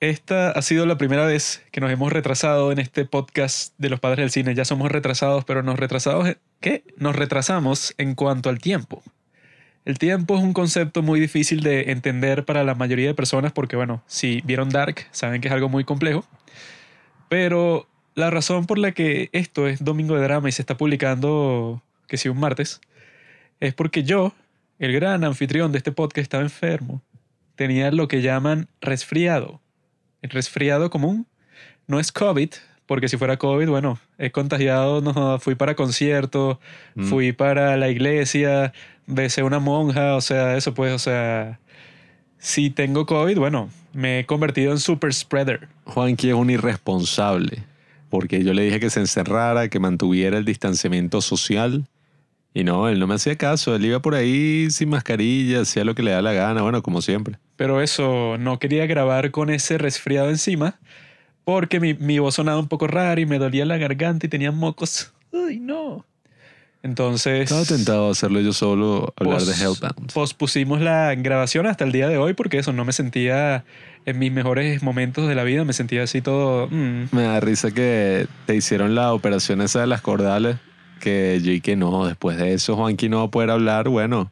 Esta ha sido la primera vez que nos hemos retrasado en este podcast de los padres del cine. Ya somos retrasados, pero nos retrasados, ¿qué? Nos retrasamos en cuanto al tiempo. El tiempo es un concepto muy difícil de entender para la mayoría de personas porque, bueno, si vieron Dark, saben que es algo muy complejo. Pero la razón por la que esto es Domingo de Drama y se está publicando, que si un martes, es porque yo, el gran anfitrión de este podcast, estaba enfermo. Tenía lo que llaman resfriado resfriado común. No es COVID, porque si fuera COVID, bueno, he contagiado, no, fui para conciertos, Mm. fui para la iglesia, besé una monja, o sea, eso pues, o sea, si tengo COVID, bueno, me he convertido en super spreader. Juanqui es un irresponsable, porque yo le dije que se encerrara, que mantuviera el distanciamiento social, y no, él no me hacía caso, él iba por ahí sin mascarilla, hacía lo que le da la gana, bueno, como siempre. Pero eso, no quería grabar con ese resfriado encima, porque mi, mi voz sonaba un poco rara y me dolía la garganta y tenía mocos. Uy, no. Entonces... Estaba tentado a hacerlo yo solo, hablar de Pos- Hellbound. Pospusimos la grabación hasta el día de hoy porque eso, no me sentía en mis mejores momentos de la vida, me sentía así todo... mm. Me da risa que te hicieron la operación esa de las cordales, que yo y que no, después de eso Juanqui no va a poder hablar, bueno,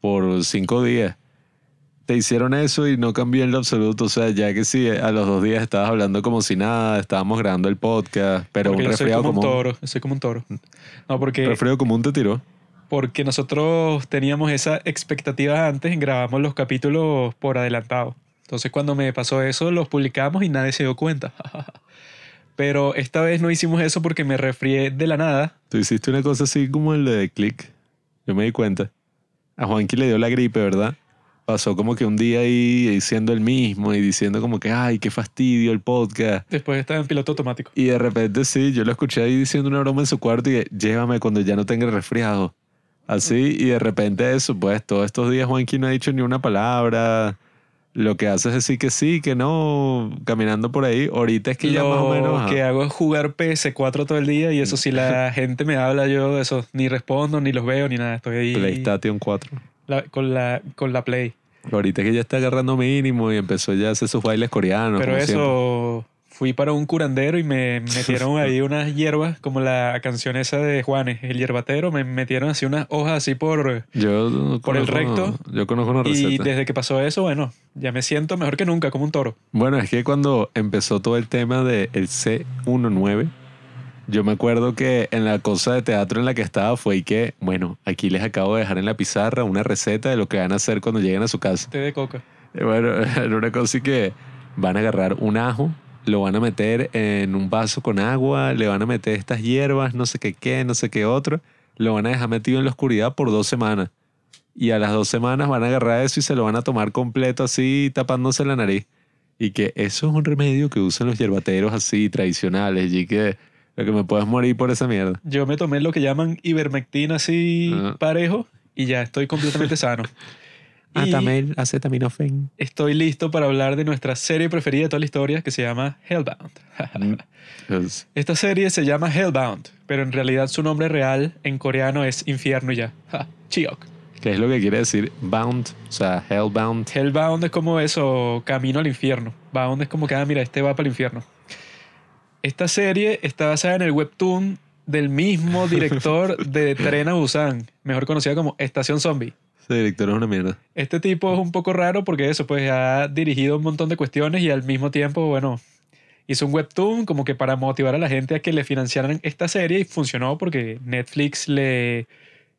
por cinco días. Te hicieron eso y no cambió en lo absoluto, o sea, ya que sí, a los dos días estabas hablando como si nada, estábamos grabando el podcast, pero porque un resfriado como un común. toro, yo soy como un toro. No, porque, resfriado común te tiró. porque nosotros teníamos esa expectativa antes, grabamos los capítulos por adelantado. Entonces cuando me pasó eso, los publicamos y nadie se dio cuenta. Pero esta vez no hicimos eso porque me resfrié de la nada. Tú hiciste una cosa así como el de Click. Yo me di cuenta. A Juanqui le dio la gripe, ¿verdad? Pasó como que un día ahí siendo el mismo y diciendo como que, ay, qué fastidio el podcast. Después estaba en piloto automático. Y de repente sí, yo lo escuché ahí diciendo una broma en su cuarto y llévame cuando ya no tenga resfriado. Así, y de repente eso, pues todos estos días Juanqui no ha dicho ni una palabra. Lo que hace es decir que sí, que no, caminando por ahí. Ahorita es que ya más o menos... Lo que hago es jugar PS4 todo el día y eso si la gente me habla yo de eso ni respondo ni los veo ni nada estoy ahí PlayStation 4. la- con la con la Play Ahorita es que ya está agarrando mínimo y empezó ya a hacer sus bailes coreanos. pero eso fui para un curandero y me metieron ahí unas hierbas como la canción esa de Juanes el hierbatero me metieron así unas hojas así por. Yo por el recto. Yo conozco una y receta. desde que pasó eso bueno ya me siento mejor que nunca como un toro Bueno, es que cuando empezó todo el tema del C19, yo me acuerdo que en la cosa de teatro en la que estaba fue y que, bueno, aquí les acabo de dejar en la pizarra una receta de lo que van a hacer cuando lleguen a su casa. té de coca Y Bueno, era una cosa y que van a agarrar un ajo, lo van a meter en un vaso con agua, le van a meter estas hierbas, no sé qué qué, no sé qué otro, lo van a dejar metido en la oscuridad por dos semanas. Y a las dos semanas van a agarrar eso y se lo van a tomar completo así tapándose la nariz. Y que eso es un remedio que usan los hierbateros así tradicionales y que lo que me puedes morir por esa mierda. yo me tomé lo que llaman ivermectina así Ah. parejo y ya estoy completamente sano Atamel, acetaminofén. Estoy listo para hablar de nuestra serie preferida de toda la historia que se llama Hellbound. Pues, Esta serie se llama Hellbound, pero en realidad su nombre real en coreano es Infierno y ya. Chiok. ¿Qué es lo que quiere decir bound? O sea, hellbound. Hellbound es como eso, camino al infierno. Bound es como que, ah, mira, este va para el infierno. Esta serie está basada en el webtoon del mismo director de Tren a Busan, mejor conocida como Estación Zombie. Ese director es una mierda. Este tipo es un poco raro porque eso, pues ha dirigido un montón de cuestiones y al mismo tiempo, bueno, hizo un webtoon como que para motivar a la gente a que le financiaran esta serie y funcionó porque Netflix le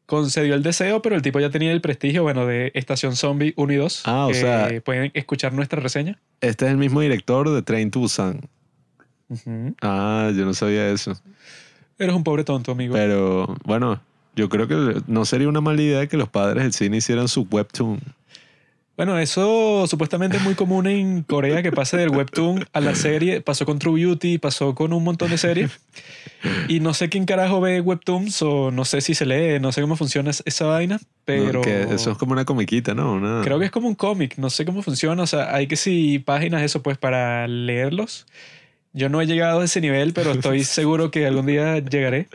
concedió el deseo, pero el tipo ya tenía el prestigio, bueno, de Estación Zombie 1 y 2. Ah, o que sea- Pueden escuchar nuestra reseña. Este es el mismo director de Train to Busan. Ujú. Ah, yo no sabía eso. Eres un pobre tonto, amigo. Pero bueno, yo creo que no sería una mala idea que los padres del cine hicieran su webtoon. Bueno, eso supuestamente es muy común en Corea que pase del webtoon a la serie. Pasó con True Beauty, pasó con un montón de series. Y no sé quién carajo ve webtoons o no sé si se lee, no sé cómo funciona es- esa vaina, pero ¿no? Que eso es como una comiquita, ¿no? Una- creo que es como un cómic, no sé cómo funciona. O sea, hay que si páginas eso pues para leerlos. Yo no he llegado a ese nivel, pero estoy seguro que algún día llegaré.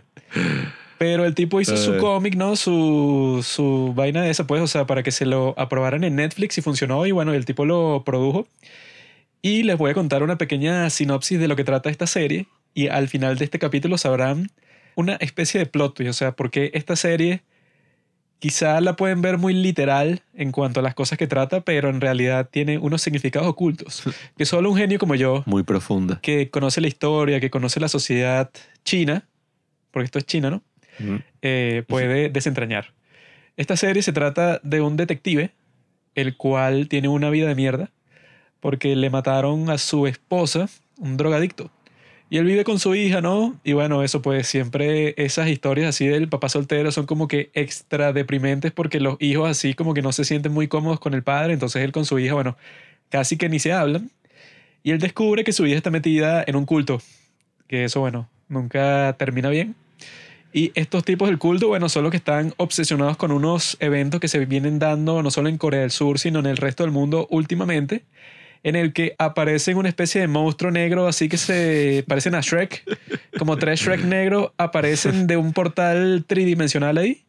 Pero el tipo hizo su Eh. cómic, ¿no? Su, su vaina de esa, pues, o sea, para que se lo aprobaran en Netflix y funcionó. Y bueno, el tipo lo produjo. Y les voy a contar una pequeña sinopsis de lo que trata esta serie. Y al final de este capítulo sabrán una especie de plot twist. O sea, porque esta serie quizá la pueden ver muy literal en cuanto a las cosas que trata, pero en realidad tiene unos significados ocultos. Que solo un genio como yo, Muy profunda. que conoce la historia, que conoce la sociedad china, porque esto es China, ¿no? Eh, puede desentrañar. Esta serie se trata de un detective, el cual tiene una vida de mierda, porque le mataron a su esposa, un drogadicto. Y él vive con su hija, ¿no? Y bueno, eso pues siempre esas historias así del papá soltero son como que extra deprimentes porque los hijos así como que no se sienten muy cómodos con el padre, entonces él con su hija, bueno, casi que ni se hablan. Y él descubre que su hija está metida en un culto, que eso, bueno, nunca termina bien. Y estos tipos del culto, bueno, son los que están obsesionados con unos eventos que se vienen dando no solo en Corea del Sur, sino en el resto del mundo últimamente, en el que aparecen una especie de monstruo negro, así que se parecen a Shrek, como tres Shrek negros aparecen de un portal tridimensional ahí.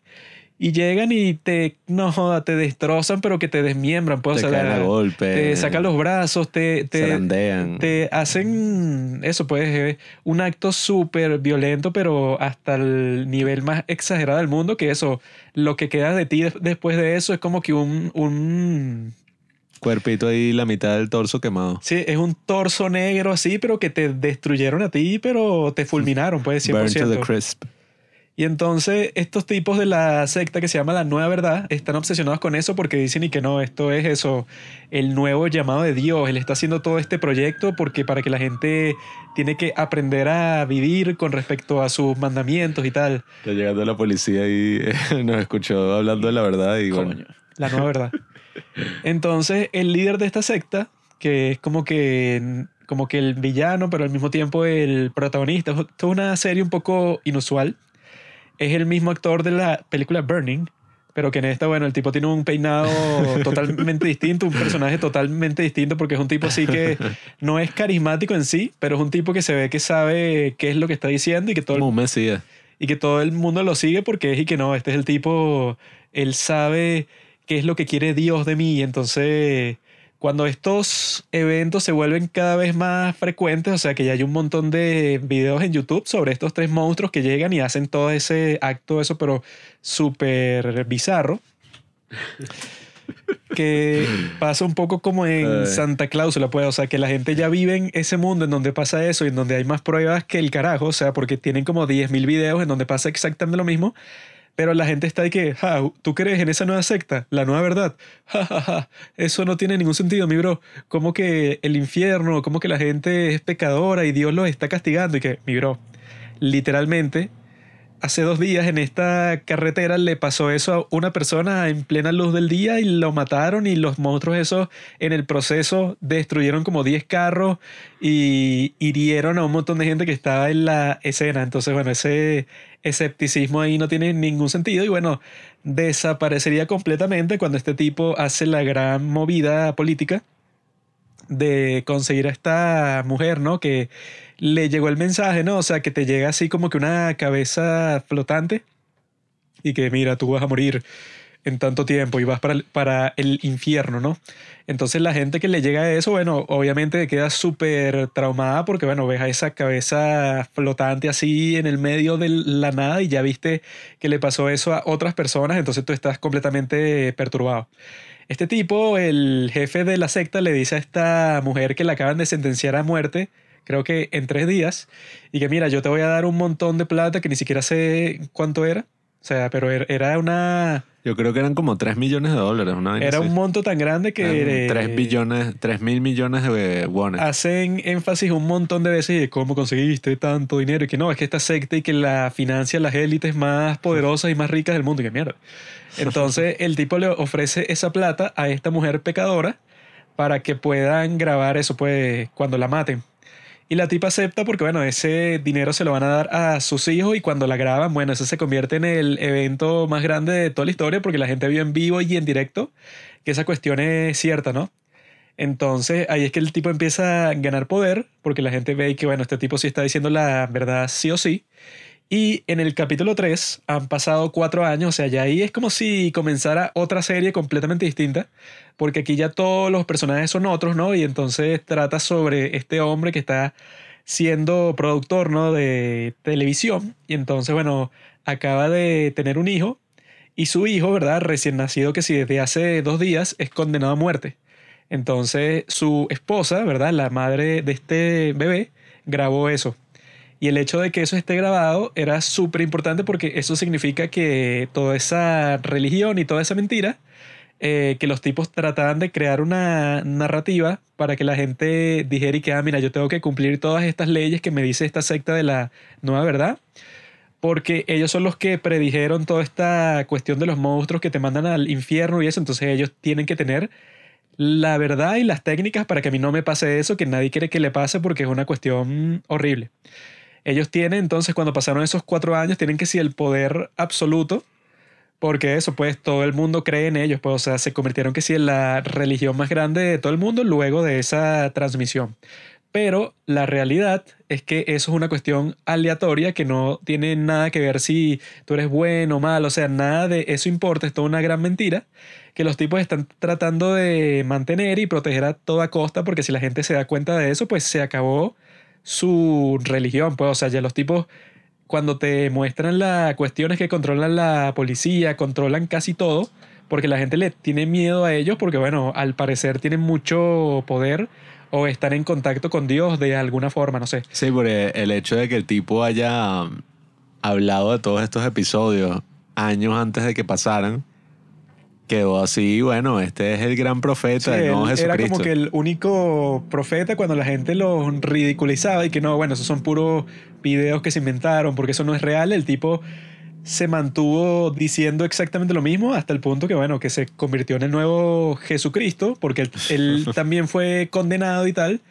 Y llegan y te, no joda, te destrozan, pero que te desmiembran. Pues, Te o sea, caen a golpe. te sacan los brazos, te, te, hacen eso, pues, eh, un acto súper violento, pero hasta el nivel más exagerado del mundo, que eso, lo que queda de ti de- después de eso es como que un, un Cuerpito ahí, la mitad del torso quemado. sí, es un torso negro así, pero que te destruyeron a ti, pero te fulminaron, pues, 100%. Burn to the crisp. Y entonces estos tipos de la secta que se llama la Nueva Verdad están obsesionados con eso porque dicen y que no, esto es eso, el nuevo llamado de Dios. Él está haciendo todo este proyecto porque para que la gente tiene que aprender a vivir con respecto a sus mandamientos y tal. Está llegando la policía y nos escuchó hablando de la verdad y bueno, Coño, la Nueva Verdad. Entonces el líder de esta secta, que es como que, como que el villano, pero al mismo tiempo el protagonista, esto es una serie un poco inusual. Es el mismo actor de la película Burning, pero que en esta, bueno, el tipo tiene un peinado totalmente distinto, un personaje totalmente distinto, porque es un tipo así que no es carismático en sí, pero es un tipo que se ve que sabe qué es lo que está diciendo y que todo el mesías. y que todo el mundo lo sigue porque es y que no, este es el tipo, él sabe qué es lo que quiere Dios de mí. Entonces, cuando estos eventos se vuelven cada vez más frecuentes, o sea que ya hay un montón de videos en YouTube sobre estos tres monstruos que llegan y hacen todo ese acto, eso, pero súper bizarro. Que pasa un poco como en. Santa Cláusula, pues, o sea, que la gente ya vive en ese mundo en donde pasa eso y en donde hay más pruebas que el carajo, o sea, porque tienen como 10.000 videos en donde pasa exactamente lo mismo, pero la gente está de que, ja, ¿tú crees en esa nueva secta? La nueva verdad. Ja, ja, ja. Eso no tiene ningún sentido, mi bro. Como que el infierno, como que la gente es pecadora y Dios los está castigando y que, mi bro, literalmente, hace dos días en esta carretera le pasó eso a una persona en plena luz del día y lo mataron y los monstruos esos en el proceso destruyeron como 10 carros y hirieron a un montón de gente que estaba en la escena. Entonces, bueno, ese escepticismo ahí no tiene ningún sentido y bueno, desaparecería completamente cuando este tipo hace la gran movida política de conseguir a esta mujer, ¿no? Que le llegó el mensaje, ¿no? O sea, que te llega así como que una cabeza flotante y que mira, tú vas a morir en tanto tiempo y vas para el, para el infierno, ¿no? Entonces la gente que le llega eso, bueno, obviamente queda súper traumada porque, bueno, ves a esa cabeza flotante así en el medio de la nada y ya viste que le pasó eso a otras personas, entonces tú estás completamente perturbado. Este tipo, el jefe de la secta, le dice a esta mujer que la acaban de sentenciar a muerte, creo que en tres días, y que mira, yo te voy a dar un montón de plata que ni siquiera sé cuánto era. O sea, pero er- era una... Yo creo que eran como 3 millones de dólares. Una Era así. un monto tan grande que... Eran 3 billones, 3 mil millones de wones. hacen énfasis un montón de veces de cómo conseguiste tanto dinero y que no, es que esta secta y que la financia las élites más poderosas y más ricas del mundo y que mierda. Entonces el tipo le ofrece esa plata a esta mujer pecadora para que puedan grabar eso pues cuando la maten. Y la tipa acepta porque, bueno, ese dinero se lo van a dar a sus hijos y cuando la graban, bueno, eso se convierte en el evento más grande de toda la historia porque la gente vio en vivo y en directo que esa cuestión es cierta, ¿no? Entonces ahí es que el tipo empieza a ganar poder porque la gente ve que, bueno, este tipo sí está diciendo la verdad sí o sí. Y en el capítulo 3 han pasado cuatro años, o sea, ya ahí es como si comenzara otra serie completamente distinta, porque aquí ya todos los personajes son otros, ¿no? Y entonces trata sobre este hombre que está siendo productor, ¿no? De televisión. Y entonces, bueno, acaba de tener un hijo y su hijo, ¿verdad? Recién nacido, que si desde hace dos días es condenado a muerte. Entonces su esposa, ¿verdad? La madre de este bebé, grabó eso. Y el hecho de que eso esté grabado era súper importante porque eso significa que toda esa religión y toda esa mentira, eh, que los tipos trataban de crear una narrativa para que la gente dijera y que, ah, mira, yo tengo que cumplir todas estas leyes que me dice esta secta de la nueva verdad porque ellos son los que predijeron toda esta cuestión de los monstruos que te mandan al infierno y eso, entonces ellos tienen que tener la verdad y las técnicas para que a mí no me pase eso, que nadie quiere que le pase porque es una cuestión horrible. Ellos tienen, entonces, cuando pasaron esos cuatro años, tienen que ser el poder absoluto, porque eso, pues, todo el mundo cree en ellos, pues, o sea, se convirtieron que sí en la religión más grande de todo el mundo luego de esa transmisión. Pero la realidad es que eso es una cuestión aleatoria que no tiene nada que ver si tú eres bueno o mal, o sea, nada de eso importa, es toda una gran mentira que los tipos están tratando de mantener y proteger a toda costa porque si la gente se da cuenta de eso, pues se acabó su religión, pues, o sea, ya los tipos cuando te muestran las cuestiones que controlan la policía, controlan casi todo, porque la gente le tiene miedo a ellos porque, bueno, al parecer tienen mucho poder o estar en contacto con Dios de alguna forma, no sé. Sí, porque el hecho de que el tipo haya um, hablado de todos estos episodios años antes de que pasaran, quedó así, bueno, este es el gran profeta Sí, él Jesucristo. Era como que el único profeta cuando la gente lo ridiculizaba y que no, bueno, esos son puros videos que se inventaron porque eso no es real. El tipo se mantuvo diciendo exactamente lo mismo hasta el punto que, bueno, que se convirtió en el nuevo Jesucristo porque él, él también fue condenado y tal.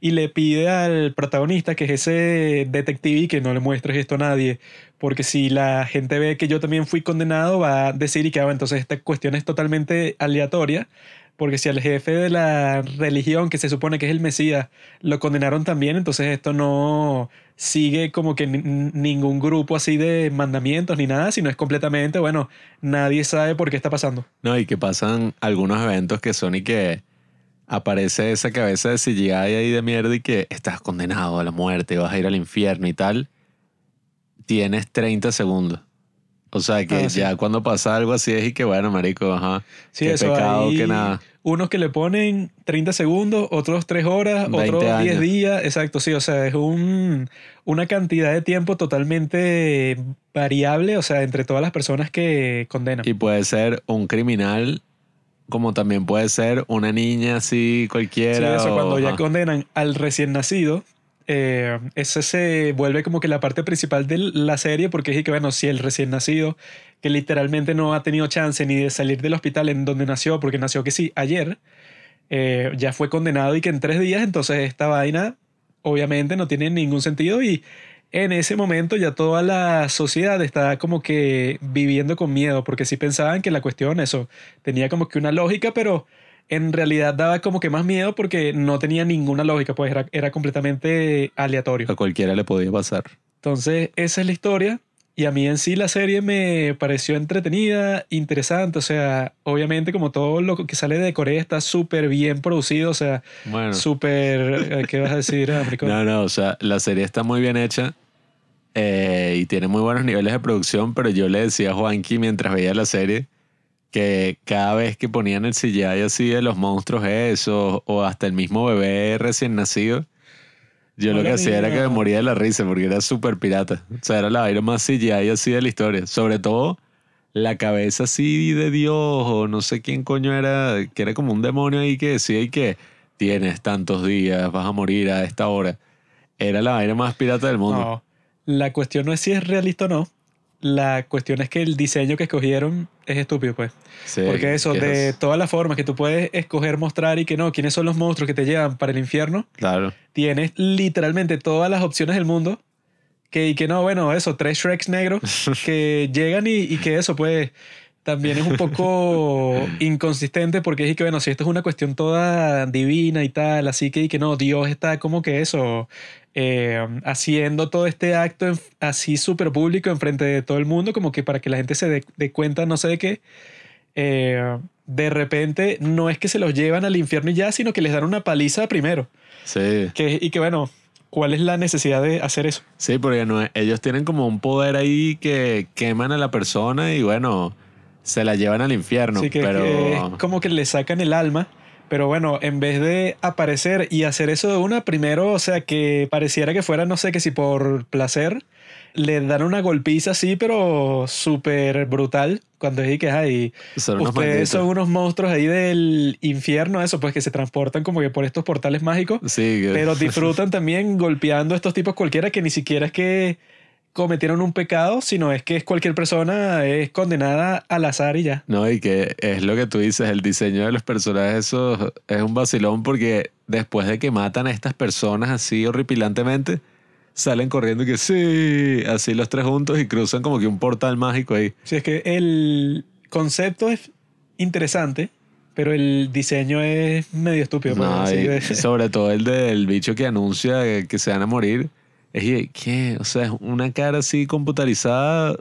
Y le pide al protagonista, que es ese detective, y que no le muestres esto a nadie. Porque si la gente ve que yo también fui condenado, va a decir y que ah, entonces esta cuestión es totalmente aleatoria. Porque si al jefe de la religión, que se supone que es el Mesías, lo condenaron también, entonces esto no sigue como que ni- ningún grupo así de mandamientos ni nada, sino es completamente, bueno, nadie sabe por qué está pasando. No, y que pasan algunos eventos que son y que aparece esa cabeza de CGI ahí de mierda y que estás condenado a la muerte, vas a ir al infierno y tal. Tienes 30 segundos. O sea que Ah, sí. ya cuando pasa algo así es y que bueno, marico, ajá. Sí, qué eso pecado, que nada. Unos que le ponen 30 segundos, otros 3 horas, 20 otros 10 años. días. Exacto, sí. O sea, es un, una cantidad de tiempo totalmente variable, o sea, entre todas las personas que condenan. Y puede ser un criminal, como también puede ser una niña así Sí, cualquiera. eso, o- cuando ya ajá. condenan al recién nacido, eh, ese se vuelve como que la parte principal de la serie, porque es que, bueno, si el recién nacido, que literalmente no ha tenido chance ni de salir del hospital en donde nació, porque nació que sí, ayer, eh, ya fue condenado y que en tres días, entonces esta vaina obviamente no tiene ningún sentido y en ese momento ya toda la sociedad está como que viviendo con miedo, porque sí pensaban que la cuestión, eso, tenía como que una lógica, pero en realidad daba como que más miedo porque no tenía ninguna lógica, pues era, era completamente aleatorio. A cualquiera le podía pasar. Entonces, esa es la historia. Y a mí en sí la serie me pareció entretenida, interesante. O sea, obviamente como todo lo que sale de Corea está súper bien producido. O sea, Bueno. súper... eh, ¿Qué vas a decir, Américo? No, no, o sea, la serie está muy bien hecha eh, y tiene muy buenos niveles de producción, pero yo le decía a Juanqui mientras veía la serie que cada vez que ponían el CGI así de los monstruos esos o hasta el mismo bebé recién nacido, yo lo que hacía era que me moría de la risa porque era súper pirata. O sea, era la vaina más CGI así de la historia. Sobre todo la cabeza así de Dios o no sé quién coño era, que era como un demonio ahí que decía y que tienes tantos días, vas a morir a esta hora. Era la vaina más pirata del mundo. No. La cuestión no es si es realista o no. La cuestión es que el diseño que escogieron es estúpido, pues. Sí, Porque eso, de todas las formas que tú puedes escoger, mostrar y que no, quiénes son los monstruos que te llevan para el infierno, Claro. tienes literalmente todas las opciones del mundo. Que, y que no, bueno, eso, tres Shreks negros que llegan y, y que eso, pues, también es un poco inconsistente porque es que, bueno, si esto es una cuestión toda divina y tal, así que, y que no, Dios está como que eso, eh, haciendo todo este acto en- así súper público enfrente de todo el mundo, como que para que la gente se dé dé cuenta, no sé de qué. eh, de repente no es que se los llevan al infierno y ya, sino que les dan una paliza primero. Sí, Que, y que bueno, ¿cuál es la necesidad de hacer eso? sí, porque no, ellos tienen como un poder ahí que queman a la persona y bueno, se la llevan al infierno. Así que, pero que es como que le sacan el alma. Pero bueno, en vez de aparecer y hacer eso de una, primero, o sea, que pareciera que fuera, no sé, que si por placer, le dan una golpiza así, pero súper brutal. Cuando es y que hay. son Ustedes malditos. son unos monstruos ahí del infierno, eso, pues que se transportan como que por estos portales mágicos. Sí, que- Pero disfrutan también golpeando a estos tipos cualquiera que ni siquiera es que cometieron un pecado, sino es que es cualquier persona es condenada al azar y ya. No, y que es lo que tú dices, el diseño de los personajes, eso es un vacilón porque después de que matan a estas personas así horripilantemente, salen corriendo y que sí, así los tres juntos y cruzan como que un portal mágico ahí. Sí, es que el concepto es interesante, pero el diseño es medio estúpido. pues, No, sobre todo el del bicho que anuncia que, que se van a morir. Es que, ¿qué? O sea, es una cara así computarizada,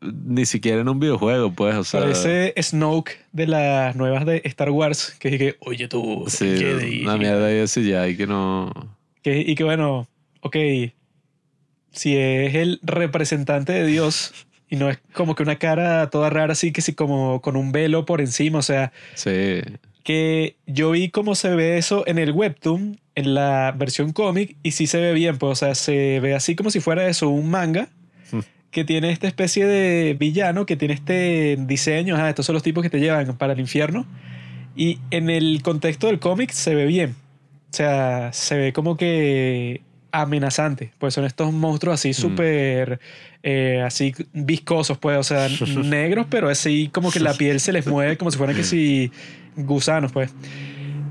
ni siquiera en un videojuego, pues, o sea... Parece Snoke de las nuevas de Star Wars, que dije, oye tú, Sí, Jedi". una mierda y así ya, y que no... Que- y que bueno, ok, si es el representante de Dios y no es como que una cara toda rara así que sí como con un velo por encima, o sea, Sí, que yo vi cómo se ve eso en el webtoon, en la versión cómic, y sí se ve bien, pues, o sea, se ve así como si fuera eso, un manga Hmm. que tiene esta especie de villano, que tiene este diseño, ah, estos son los tipos que te llevan para el infierno, y en el contexto del cómic se ve bien, o sea, se ve como que amenazante, pues son estos monstruos así súper, eh, así viscosos, pues, o sea, negros, pero así como que la piel se les mueve como si fueran que si gusanos, pues.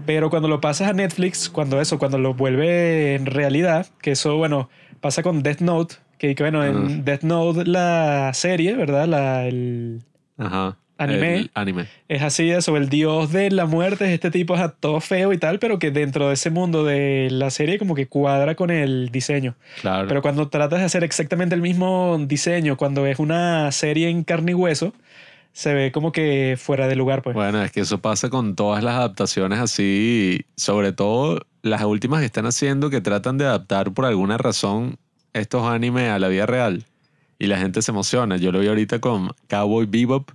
Pero cuando lo pasas a Netflix, cuando eso, cuando lo vuelve en realidad, que eso, bueno, pasa con Death Note, que, que, bueno, en Ah. Death Note la serie, ¿verdad? La, el, ajá. Anime. El anime. es así eso, el dios de la muerte es este tipo, es todo feo y tal, pero que dentro de ese mundo de la serie como que cuadra con el diseño. Claro. Pero cuando tratas de hacer exactamente el mismo diseño, cuando es una serie en carne y hueso, se ve como que fuera de lugar, pues. Bueno, es que eso pasa con todas las adaptaciones así, sobre todo las últimas que están haciendo que tratan de adaptar por alguna razón estos animes a la vida real y la gente se emociona. Yo lo vi ahorita con Cowboy Bebop,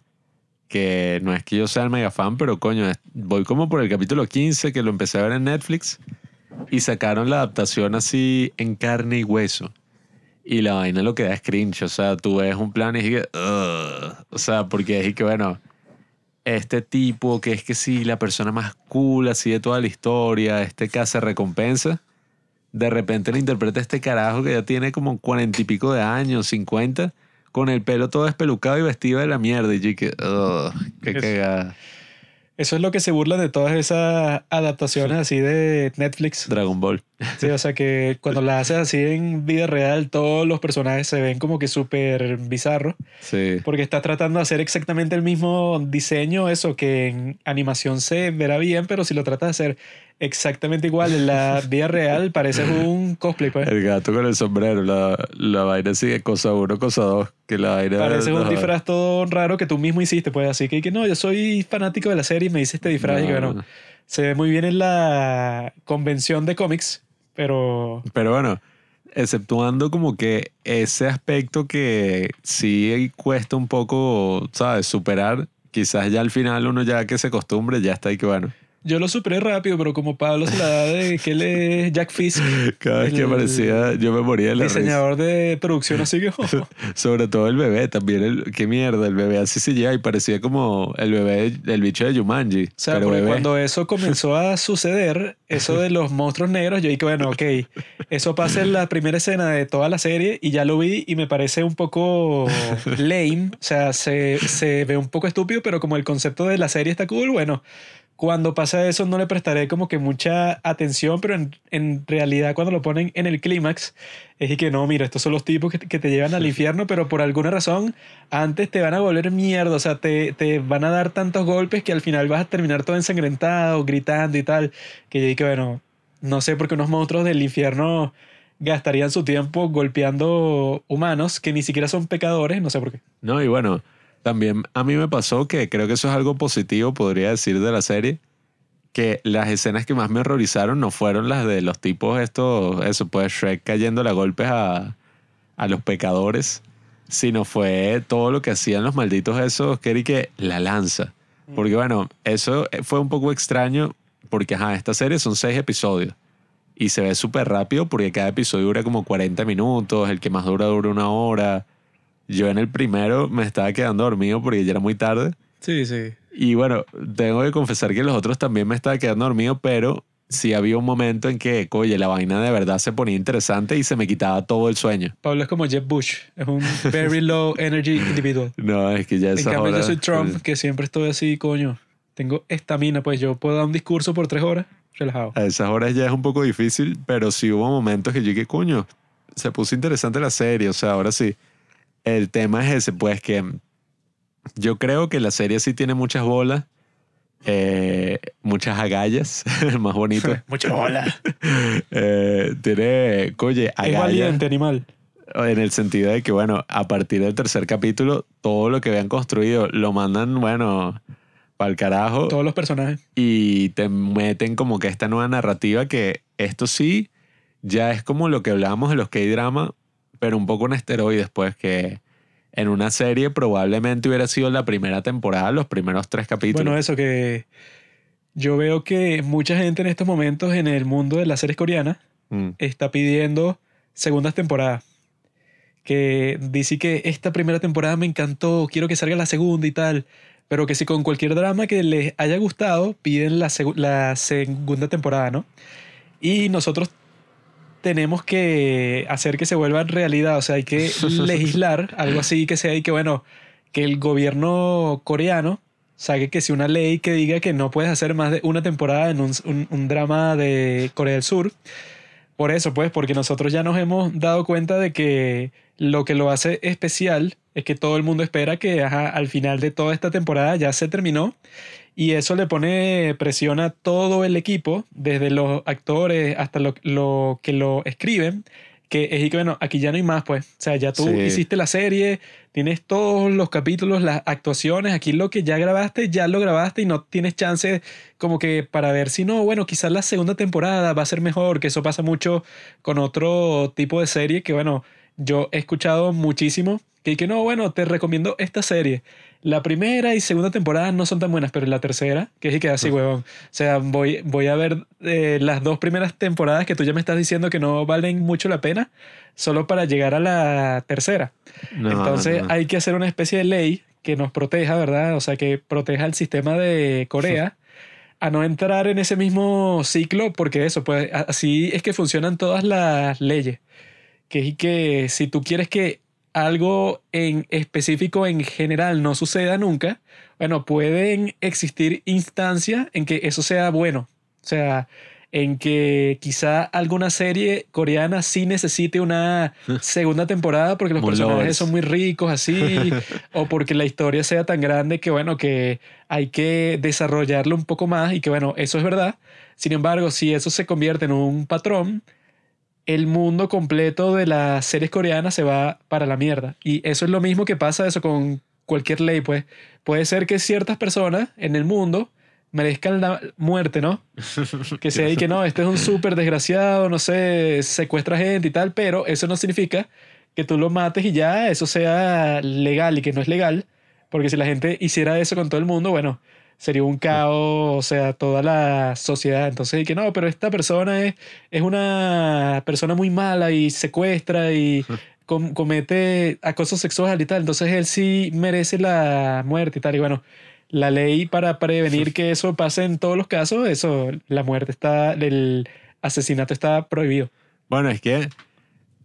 que no es que yo sea el mega fan, pero coño, voy como por el capítulo 15 que lo empecé a ver en Netflix y sacaron la adaptación así en carne y hueso. Y la vaina lo que da es cringe. O sea, tú ves un plan y dices, o sea, porque es que, bueno, este tipo que es que sí, la persona más cool así de toda la historia, este caza recompensa, de repente le interpreta a este carajo que ya tiene como cuarenta y pico de años, cincuenta, con el pelo todo espelucado y vestido de la mierda. Y yo que, "Ugh, qué cagada. Eso es lo que se burlan de todas esas adaptaciones así de Netflix. Dragon Ball. Sí, o sea que cuando las haces así en vida real, todos los personajes se ven como que súper bizarros. Sí. Porque estás tratando de hacer exactamente el mismo diseño, eso que en animación se verá bien, pero si lo tratas de hacer exactamente igual en la vida real, parece un cosplay, pues. El gato con el sombrero, la, la vaina sigue cosa uno, cosa dos. Que la vaina. Parece un no, disfraz todo raro que tú mismo hiciste, pues. Así que, que no, yo soy fanático de la serie y me hice este disfraz y que no. bueno, se ve muy bien en la convención de cómics, pero Pero bueno, exceptuando como que ese aspecto que sí cuesta un poco, ¿sabes? Superar. Quizás ya al final uno ya que se acostumbre, ya está ahí que bueno. Yo lo superé rápido, pero como Pablo se la da de que él es Jack Fisk, Cada vez que aparecía, yo me moría de la risa. diseñador de producción, así que... oh, Sobre todo el bebé también. El, qué mierda, el bebé así se lleva y parecía como el bebé, el bicho de Jumanji. O sea, pero porque bebé. cuando eso comenzó a suceder, eso de los monstruos negros, yo dije, bueno, ok, eso pasa en la primera escena de toda la serie y ya lo vi y me parece un poco lame, o sea, se, se ve un poco estúpido, pero como el concepto de la serie está cool, bueno, cuando pasa eso no le prestaré como que mucha atención, pero en, en realidad cuando lo ponen en el clímax, es y que no, mira, estos son los tipos que, que te llevan al infierno, pero por alguna razón antes te van a volver mierda, o sea, te, te van a dar tantos golpes que al final vas a terminar todo ensangrentado, gritando y tal, que yo dije, bueno, no sé por qué unos monstruos del infierno gastarían su tiempo golpeando humanos que ni siquiera son pecadores, no sé por qué. No, y bueno, también a mí me pasó que creo que eso es algo positivo, podría decir, de la serie, que las escenas que más me horrorizaron no fueron las de los tipos estos, eso, pues Shrek cayendo a golpes a, a los pecadores, sino fue todo lo que hacían los malditos esos, que era que la lanza. Porque bueno, eso fue un poco extraño porque, ajá, esta serie son seis episodios y se ve súper rápido porque cada episodio dura como 40 minutos, el que más dura dura una hora. Yo en el primero me estaba quedando dormido porque ya era muy tarde. Sí, sí. Y bueno, tengo que confesar que los otros también me estaba quedando dormido, pero sí había un momento en que, oye, la vaina de verdad se ponía interesante y se me quitaba todo el sueño. Pablo es como Jeb Bush, es un very low energy individual. No, es que ya En esa cambio, yo soy Trump, que siempre estoy así, coño. Tengo estamina, pues yo puedo dar un discurso por tres horas, relajado. A esas horas ya es un poco difícil, pero sí hubo momentos que yo dije, coño, se puso interesante la serie. O sea, ahora sí. El tema es ese, pues que yo creo que la serie sí tiene muchas bolas, eh, muchas agallas, más bonito. Mucha bola. Eh, tiene, oye, Es agallas valiente, animal. en el sentido de que, bueno, a partir del tercer capítulo, todo lo que habían construido lo mandan, bueno, para el carajo Todos los personajes. y te meten como que esta nueva narrativa que esto sí ya es como lo que hablábamos de los K-drama, pero un poco en esteroides, pues que en una serie probablemente hubiera sido la primera temporada, los primeros tres capítulos. Bueno, eso que yo veo que mucha gente en estos momentos en el mundo de las series coreanas Mm, está pidiendo segundas temporadas. Que dice que esta primera temporada me encantó, quiero que salga la segunda y tal. Pero que si con cualquier drama que les haya gustado, piden la, la segunda temporada, ¿no? Y nosotros tenemos que hacer que se vuelva realidad. O sea, hay que legislar algo así que sea y que, bueno, que el gobierno coreano saque que si una ley que diga que no puedes hacer más de una temporada en un, un- un drama de Corea del Sur. Por eso, pues, porque nosotros ya nos hemos dado cuenta de que lo que lo hace especial es que todo el mundo espera que ajá, al final de toda esta temporada ya se terminó y eso le pone presión a todo el equipo, desde los actores hasta lo, lo que lo escriben, que es y que, bueno, aquí ya no hay más, pues. O sea, ya tú Sí. hiciste la serie, tienes todos los capítulos, las actuaciones, aquí lo que ya grabaste, ya lo grabaste y no tienes chance como que para ver si no, bueno, quizás la segunda temporada va a ser mejor, que eso pasa mucho con otro tipo de serie que, bueno, yo he escuchado muchísimo que, que no, bueno, te recomiendo esta serie. La primera y segunda temporada no son tan buenas, pero la tercera, que es y queda así, huevón. O sea, voy, voy a ver eh, las dos primeras temporadas que tú ya me estás diciendo que no valen mucho la pena, solo para llegar a la tercera. no, Entonces no, hay que hacer una especie de ley que nos proteja, ¿verdad? O sea, que proteja el sistema de Corea a no entrar en ese mismo ciclo, porque eso, pues así es que funcionan todas las leyes. Que es que si tú quieres que algo en específico en general no suceda nunca, bueno, pueden existir instancias en que eso sea bueno. O sea, en que quizá alguna serie coreana sí necesite una segunda temporada porque los personajes son muy ricos así, o porque la historia sea tan grande que bueno, que hay que desarrollarlo un poco más y que bueno, eso es verdad. Sin embargo, si eso se convierte en un patrón, el mundo completo de las series coreanas se va para la mierda. Y eso es lo mismo que pasa eso con cualquier ley, pues. Puede ser que ciertas personas en el mundo merezcan la muerte, ¿no? Que sea y que no, este es un súper desgraciado, no sé, secuestra gente y tal, pero eso no significa que tú lo mates y ya eso sea legal y que no es legal, porque si la gente hiciera eso con todo el mundo, bueno, sería un caos, o sea, toda la sociedad. Entonces, y que no, pero esta persona es, es una persona muy mala y secuestra y com- comete acoso sexual y tal, entonces él sí merece la muerte y tal. Y bueno, la ley para prevenir que eso pase en todos los casos, eso, la muerte está, el asesinato está prohibido. Bueno, es que,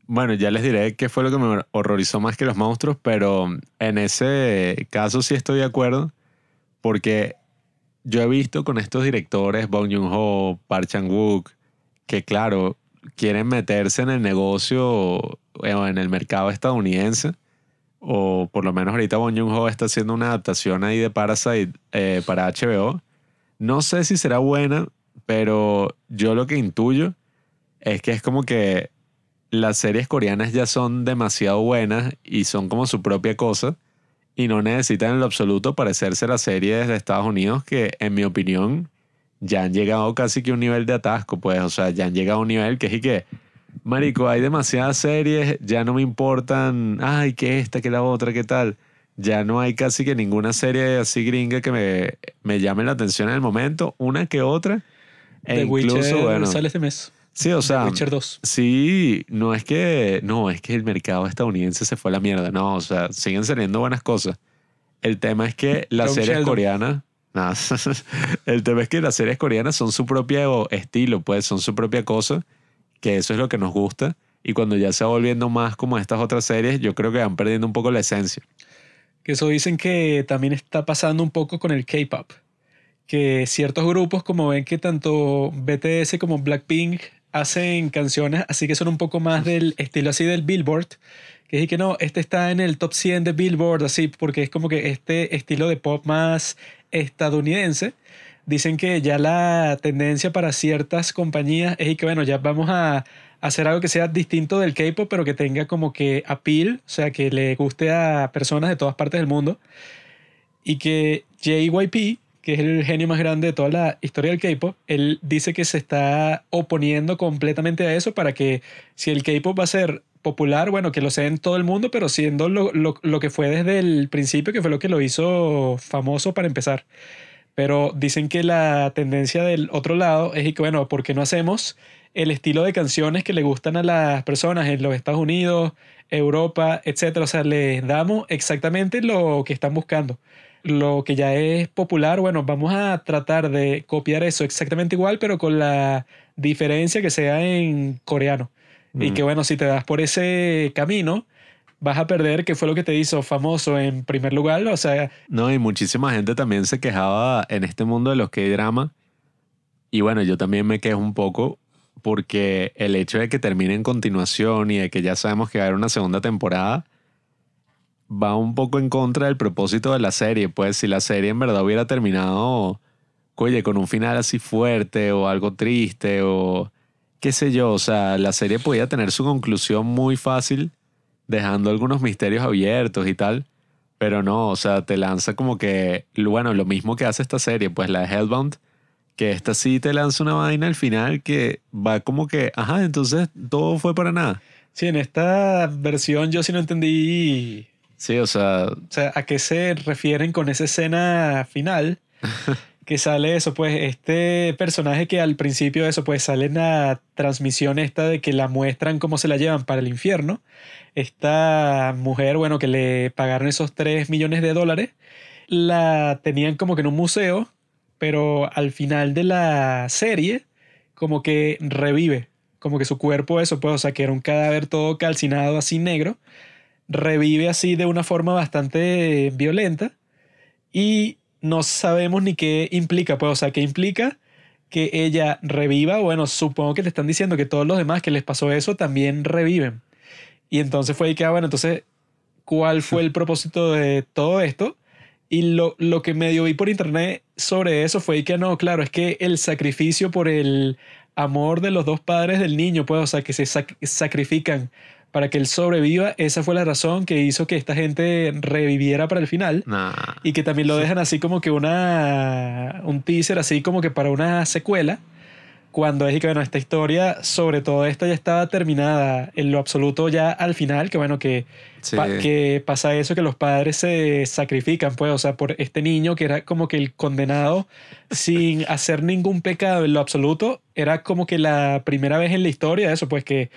bueno, ya les diré qué fue lo que me horrorizó más que los monstruos, pero en ese caso sí estoy de acuerdo, porque yo he visto con estos directores, Bong Joon-ho, Park Chan-wook, que claro, quieren meterse en el negocio o en el mercado estadounidense, o por lo menos ahorita Bong Joon-ho está haciendo una adaptación ahí de Parasite eh, para HBO. No sé si será buena, pero yo lo que intuyo es que es como que las series coreanas ya son demasiado buenas y son como su propia cosa y no necesitan en lo absoluto parecerse a las series de Estados Unidos que, en mi opinión, ya han llegado casi que a un nivel de atasco, pues, o sea, ya han llegado a un nivel que es y que, marico, hay demasiadas series, ya no me importan, ay, que esta, que la otra, qué tal. Ya no hay casi que ninguna serie así gringa que me, me llame la atención en el momento, una que otra. E The incluso, Witcher bueno, sale este mes. Sí, o The sea, Witcher 2. Sí, no es que, no, es que el mercado estadounidense se fue a la mierda, no, o sea, siguen saliendo buenas cosas. El tema es que las series Sheldon. coreanas, nada, el tema es que las series coreanas son su propio estilo, pues, son su propia cosa, que eso es lo que nos gusta, y cuando ya se va volviendo más como estas otras series, yo creo que van perdiendo un poco la esencia. Que eso dicen que también está pasando un poco con el K-pop. Que ciertos grupos, como ven que tanto BTS como Blackpink hacen canciones así que son un poco más del estilo así del Billboard. Que es que no, este está en el top 100 de Billboard, así, porque es como que este estilo de pop más estadounidense. Dicen que ya la tendencia para ciertas compañías es que, bueno, ya vamos a hacer algo que sea distinto del K-pop, pero que tenga como que appeal, o sea, que le guste a personas de todas partes del mundo. Y que JYP, que es el genio más grande de toda la historia del K-pop, él dice que se está oponiendo completamente a eso para que si el K-pop va a ser popular, bueno, que lo sea en todo el mundo, pero siendo lo, lo, lo que fue desde el principio, que fue lo que lo hizo famoso para empezar. Pero dicen que la tendencia del otro lado es que, bueno, ¿por qué no hacemos el estilo de canciones que le gustan a las personas en los Estados Unidos, Europa, etcétera? O sea, les damos exactamente lo que están buscando. Lo que ya es popular, bueno, vamos a tratar de copiar eso exactamente igual, pero con la diferencia que sea en coreano. Y Mm. que, bueno, si te das por ese camino, vas a perder, que fue lo que te hizo famoso en primer lugar. O sea, No, y muchísima gente también se quejaba en este mundo de los K-drama. Y bueno, yo también me quejo un poco porque el hecho de que termine en continuación y de que ya sabemos que va a haber una segunda temporada va un poco en contra del propósito de la serie. Pues si la serie en verdad hubiera terminado, oye, con un final así fuerte o algo triste o qué sé yo, o sea, la serie podía tener su conclusión muy fácil dejando algunos misterios abiertos y tal. Pero no, o sea, te lanza como que, bueno, lo mismo que hace esta serie, pues la de Hellbound, que esta sí te lanza una vaina al final que va como que, ajá, entonces todo fue para nada. sí, en esta versión yo sí no entendí Sí, o sea, O sea, ¿a qué se refieren con esa escena final? que sale eso, pues este personaje que al principio de eso, pues sale en la transmisión esta de que la muestran cómo se la llevan para el infierno. Esta mujer, bueno, que le pagaron esos 3 millones de dólares, la tenían como que en un museo, pero al final de la serie, como que revive, como que su cuerpo, eso, pues, o sea, que era un cadáver todo calcinado así negro revive así de una forma bastante violenta y no sabemos ni qué implica, pues, o sea, qué implica que ella reviva, bueno, supongo que te están diciendo que todos los demás que les pasó eso también reviven. Y entonces fue ahí que, ah, bueno, entonces, ¿cuál fue el propósito de todo esto? Y lo, lo que medio vi por internet sobre eso fue que no, claro, es que el sacrificio por el amor de los dos padres del niño, pues, o sea, que se sac- sacrifican para que él sobreviva, esa fue la razón que hizo que esta gente reviviera para el final. nah. Y que también lo dejan así como que una un teaser así como que para una secuela. Cuando es que bueno, esta historia, sobre todo esta ya estaba terminada en lo absoluto ya al final, que bueno, que, Sí. pa- que pasa eso, que los padres se sacrifican, pues, o sea, por este niño que era como que el condenado sin hacer ningún pecado en lo absoluto, era como que la primera vez en la historia, eso, pues que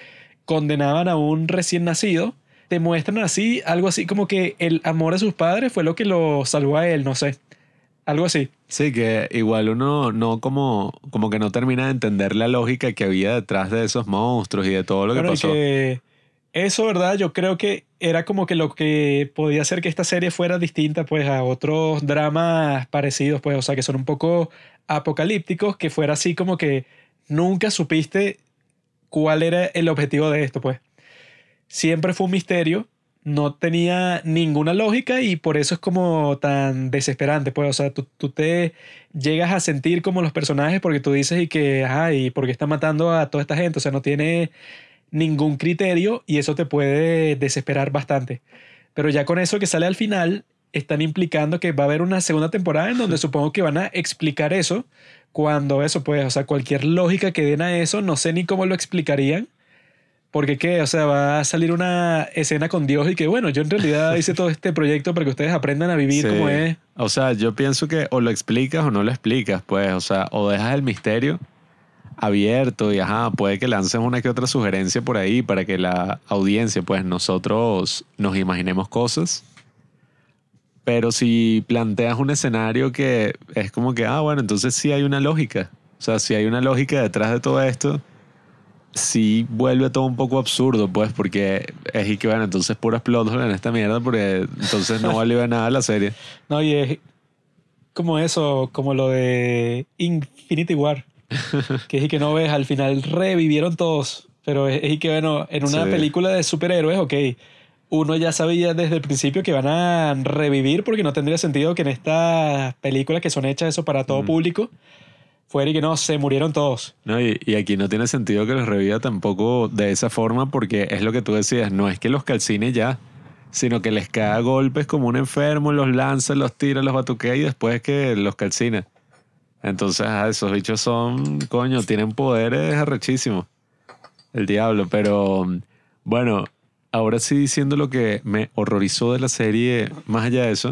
condenaban a un recién nacido, te muestran así, algo así como que el amor de sus padres fue lo que lo salvó a él, no sé. Algo así. Sí, que igual uno no como, como que no termina de entender la lógica que había detrás de esos monstruos y de todo lo que y pasó. que eso, ¿verdad? Yo creo que era como que lo que podía hacer que esta serie fuera distinta pues a otros dramas parecidos, pues, o sea, que son un poco apocalípticos, que fuera así como que nunca supiste cuál era el objetivo de esto, pues. Siempre fue un misterio, no tenía ninguna lógica y por eso es como tan desesperante, pues, o sea, tú, tú te llegas a sentir como los personajes porque tú dices y que, ajá, y porque está matando a toda esta gente, o sea, no tiene ningún criterio y eso te puede desesperar bastante. Pero ya con eso que sale al final, están implicando que va a haber una segunda temporada en donde supongo que van a explicar eso. Cuando eso, pues, o sea, cualquier lógica que den a eso, no sé ni cómo lo explicarían. Porque qué, o sea, va a salir una escena con Dios y que bueno, yo en realidad hice todo este proyecto para que ustedes aprendan a vivir Sí. como es. O sea, yo pienso que o lo explicas o no lo explicas, pues, o sea, o dejas el misterio abierto y ajá, puede que lances una que otra sugerencia por ahí para que la audiencia, pues nosotros nos imaginemos cosas. Pero si planteas un escenario que es como que, ah, bueno, entonces sí hay una lógica. O sea, si hay una lógica detrás de todo esto, sí vuelve todo un poco absurdo, pues, porque es y que, bueno, entonces puro plot en esta mierda, porque entonces no vale nada la serie. No, y es como eso, como lo de Infinity War. que es y que no ves, al final revivieron todos. Pero es, es y que bueno, en una Sí. película de superhéroes, ok, uno ya sabía desde el principio que van a revivir porque no tendría sentido que en estas películas que son hechas eso para todo Mm. público, fuera y que no, se murieron todos. No, y, y aquí no tiene sentido que los reviva tampoco de esa forma porque es lo que tú decías, no es que los calcine ya, sino que les cae a golpes como un enfermo, los lanza, los tira, los batuquea y después es que los calcina. Entonces, ah, esos bichos son, coño, tienen poderes arrechísimos. El diablo, pero bueno, ahora sí diciendo lo que me horrorizó de la serie, más allá de eso,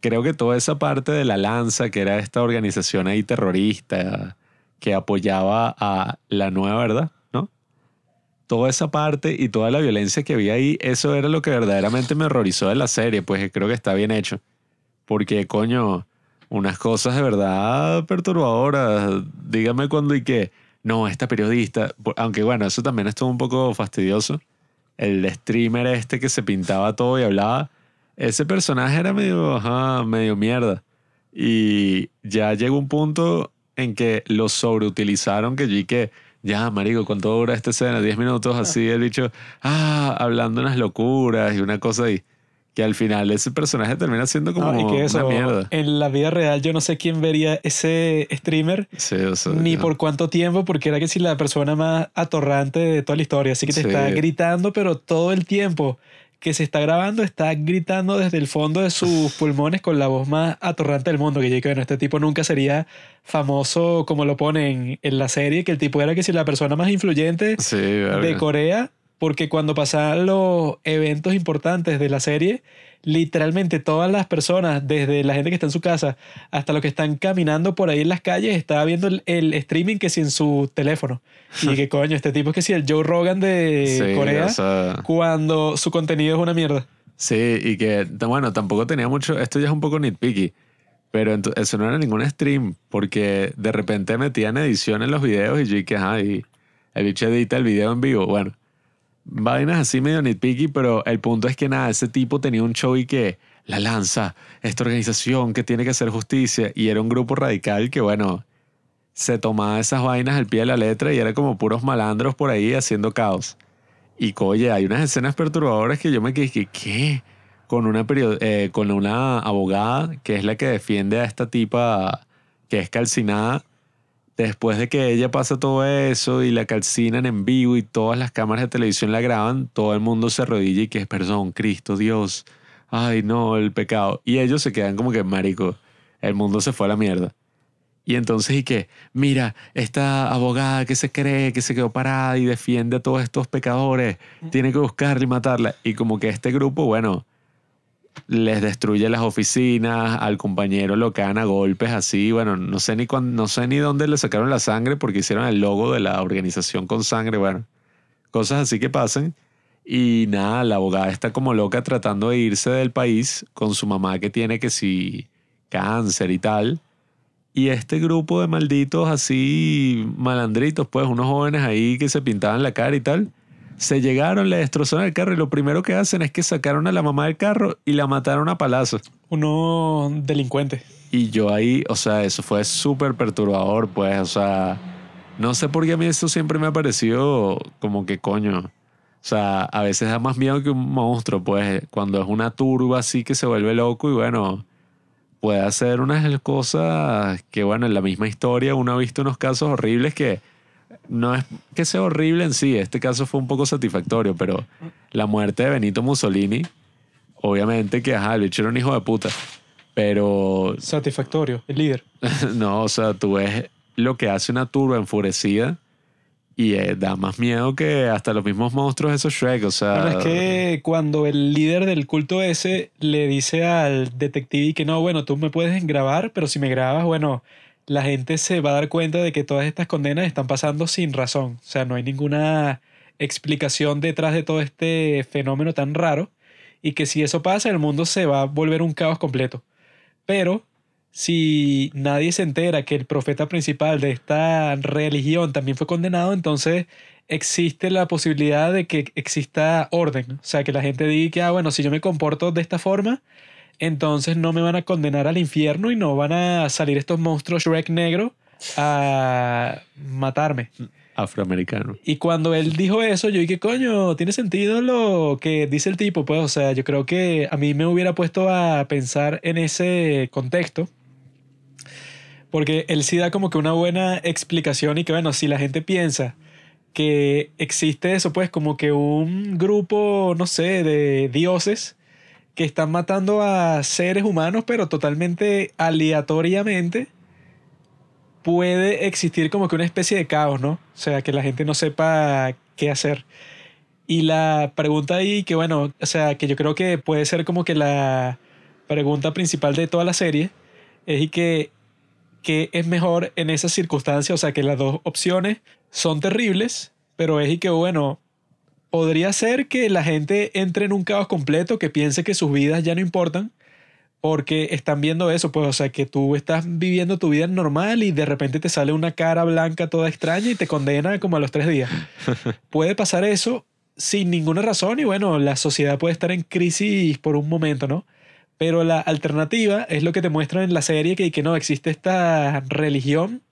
creo que toda esa parte de la lanza, que era esta organización ahí terrorista que apoyaba a la nueva verdad, ¿no? Toda esa parte y toda la violencia que había ahí, eso era lo que verdaderamente me horrorizó de la serie, pues creo que está bien hecho. Porque, coño, unas cosas de verdad perturbadoras. Dígame cuando y que, no, esta periodista, aunque bueno, eso también estuvo un poco fastidioso. El streamer este que se pintaba todo y hablaba, ese personaje era medio, ajá, medio mierda. Y ya llegó un punto en que lo sobreutilizaron que yo que, ya, marico, ¿cuánto dura esta escena? 10 minutos así, el bicho, ah, hablando unas locuras y una cosa ahí. Que al final ese personaje termina siendo como No, y que eso, una mierda. en la vida real yo no sé quién vería ese streamer Sí, o sea, ni por cuánto tiempo, porque era que si la persona más atorrante de toda la historia, así que te Sí. está gritando, pero todo el tiempo que se está grabando está gritando desde el fondo de sus pulmones con la voz más atorrante del mundo, que yo digo, bueno, este tipo nunca sería famoso como lo ponen en la serie, que el tipo era que si la persona más influyente Sí, de. Corea, porque cuando pasaban los eventos importantes de la serie, literalmente todas las personas, desde la gente que está en su casa hasta los que están caminando por ahí en las calles, estaba viendo el, el streaming que si en su teléfono. Y que coño, este tipo es que si el Joe Rogan de Sí, Corea, o sea, cuando su contenido es una mierda. Sí, y que, bueno, tampoco tenía mucho, esto ya es un poco nitpicky, pero eso no era ningún stream, porque de repente metían edición en los videos y yo dije, ajá, y el bicho edita el video en vivo, bueno, vainas así medio nitpicky, pero el punto es que nada, ese tipo tenía un show y que la lanza, esta organización que tiene que hacer justicia, y era un grupo radical que, bueno, se tomaba esas vainas al pie de la letra y era como puros malandros por ahí haciendo caos. Y coye, hay unas escenas perturbadoras que yo me quedé, que, ¿qué? Con una, eh, con una abogada que es la que defiende a esta tipa que es calcinada. Después de que ella pasa todo eso y la calcinan en vivo y todas las cámaras de televisión la graban, todo el mundo se arrodilla y que es perdón, Cristo, Dios. Ay, no, el pecado. Y ellos se quedan como que, marico, el mundo se fue a la mierda. Y entonces, y que, mira, esta abogada que se cree que se quedó parada y defiende a todos estos pecadores, tiene que buscarla y matarla. Y como que este grupo, bueno, les destruye las oficinas, al compañero lo caen a golpes así, bueno, no sé ni no sé ni dónde le sacaron la sangre porque hicieron el logo de la organización con sangre, bueno, cosas así que pasan. Y nada, la abogada está como loca tratando de irse del país con su mamá que tiene que si cáncer y tal. Y este grupo de malditos así malandritos, pues unos jóvenes ahí que se pintaban la cara y tal, se llegaron, le destrozaron el carro y lo primero que hacen es que sacaron a la mamá del carro y la mataron a palazos. Uno delincuente. Y yo ahí, o sea, eso fue súper perturbador, pues, o sea, no sé por qué a mí eso siempre me ha parecido como que coño. O sea, a veces da más miedo que un monstruo, pues, cuando es una turba así que se vuelve loco y bueno, puede hacer unas cosas que, bueno, en la misma historia uno ha visto unos casos horribles que no es que sea horrible en sí, este caso fue un poco satisfactorio, pero la muerte de Benito Mussolini, obviamente que, ajá, el bicho era un hijo de puta, pero Satisfactorio, el líder. no, o sea, tú ves lo que hace una turba enfurecida y eh, da más miedo que hasta los mismos monstruos de esos Shrek, o sea... Bueno, es que cuando el líder del culto ese le dice al detective que no, bueno, tú me puedes grabar, pero si me grabas, bueno, la gente se va a dar cuenta de que todas estas condenas están pasando sin razón. O sea, no hay ninguna explicación detrás de todo este fenómeno tan raro. Y que si eso pasa, el mundo se va a volver un caos completo. Pero si nadie se entera que el profeta principal de esta religión también fue condenado, entonces existe la posibilidad de que exista orden. O sea, que la gente diga que, ah, bueno, si yo me comporto de esta forma, entonces no me van a condenar al infierno y no van a salir estos monstruos Shrek negro a matarme. Afroamericano. Y cuando él dijo eso, yo dije, coño, tiene sentido lo que dice el tipo, pues, o sea, yo creo que a mí me hubiera puesto a pensar en ese contexto. Porque él sí da como que una buena explicación y que, bueno, si la gente piensa que existe eso, pues como que un grupo, no sé, de dioses que están matando a seres humanos, pero totalmente aleatoriamente, puede existir como que una especie de caos, ¿no? O sea, que la gente no sepa qué hacer. Y la pregunta ahí, que bueno, o sea, que yo creo que puede ser como que la pregunta principal de toda la serie, es y que, que es mejor en esas circunstancias, o sea, que las dos opciones son terribles, pero es y que bueno, podría ser que la gente entre en un caos completo, que piense que sus vidas ya no importan, porque están viendo eso, pues, o sea, que tú estás viviendo tu vida normal y de repente te sale una cara blanca toda extraña y te condena como a los tres días. Puede pasar eso sin ninguna razón y bueno, la sociedad puede estar en crisis por un momento, ¿no? Pero la alternativa es lo que te muestran en la serie, que, que no existe esta religión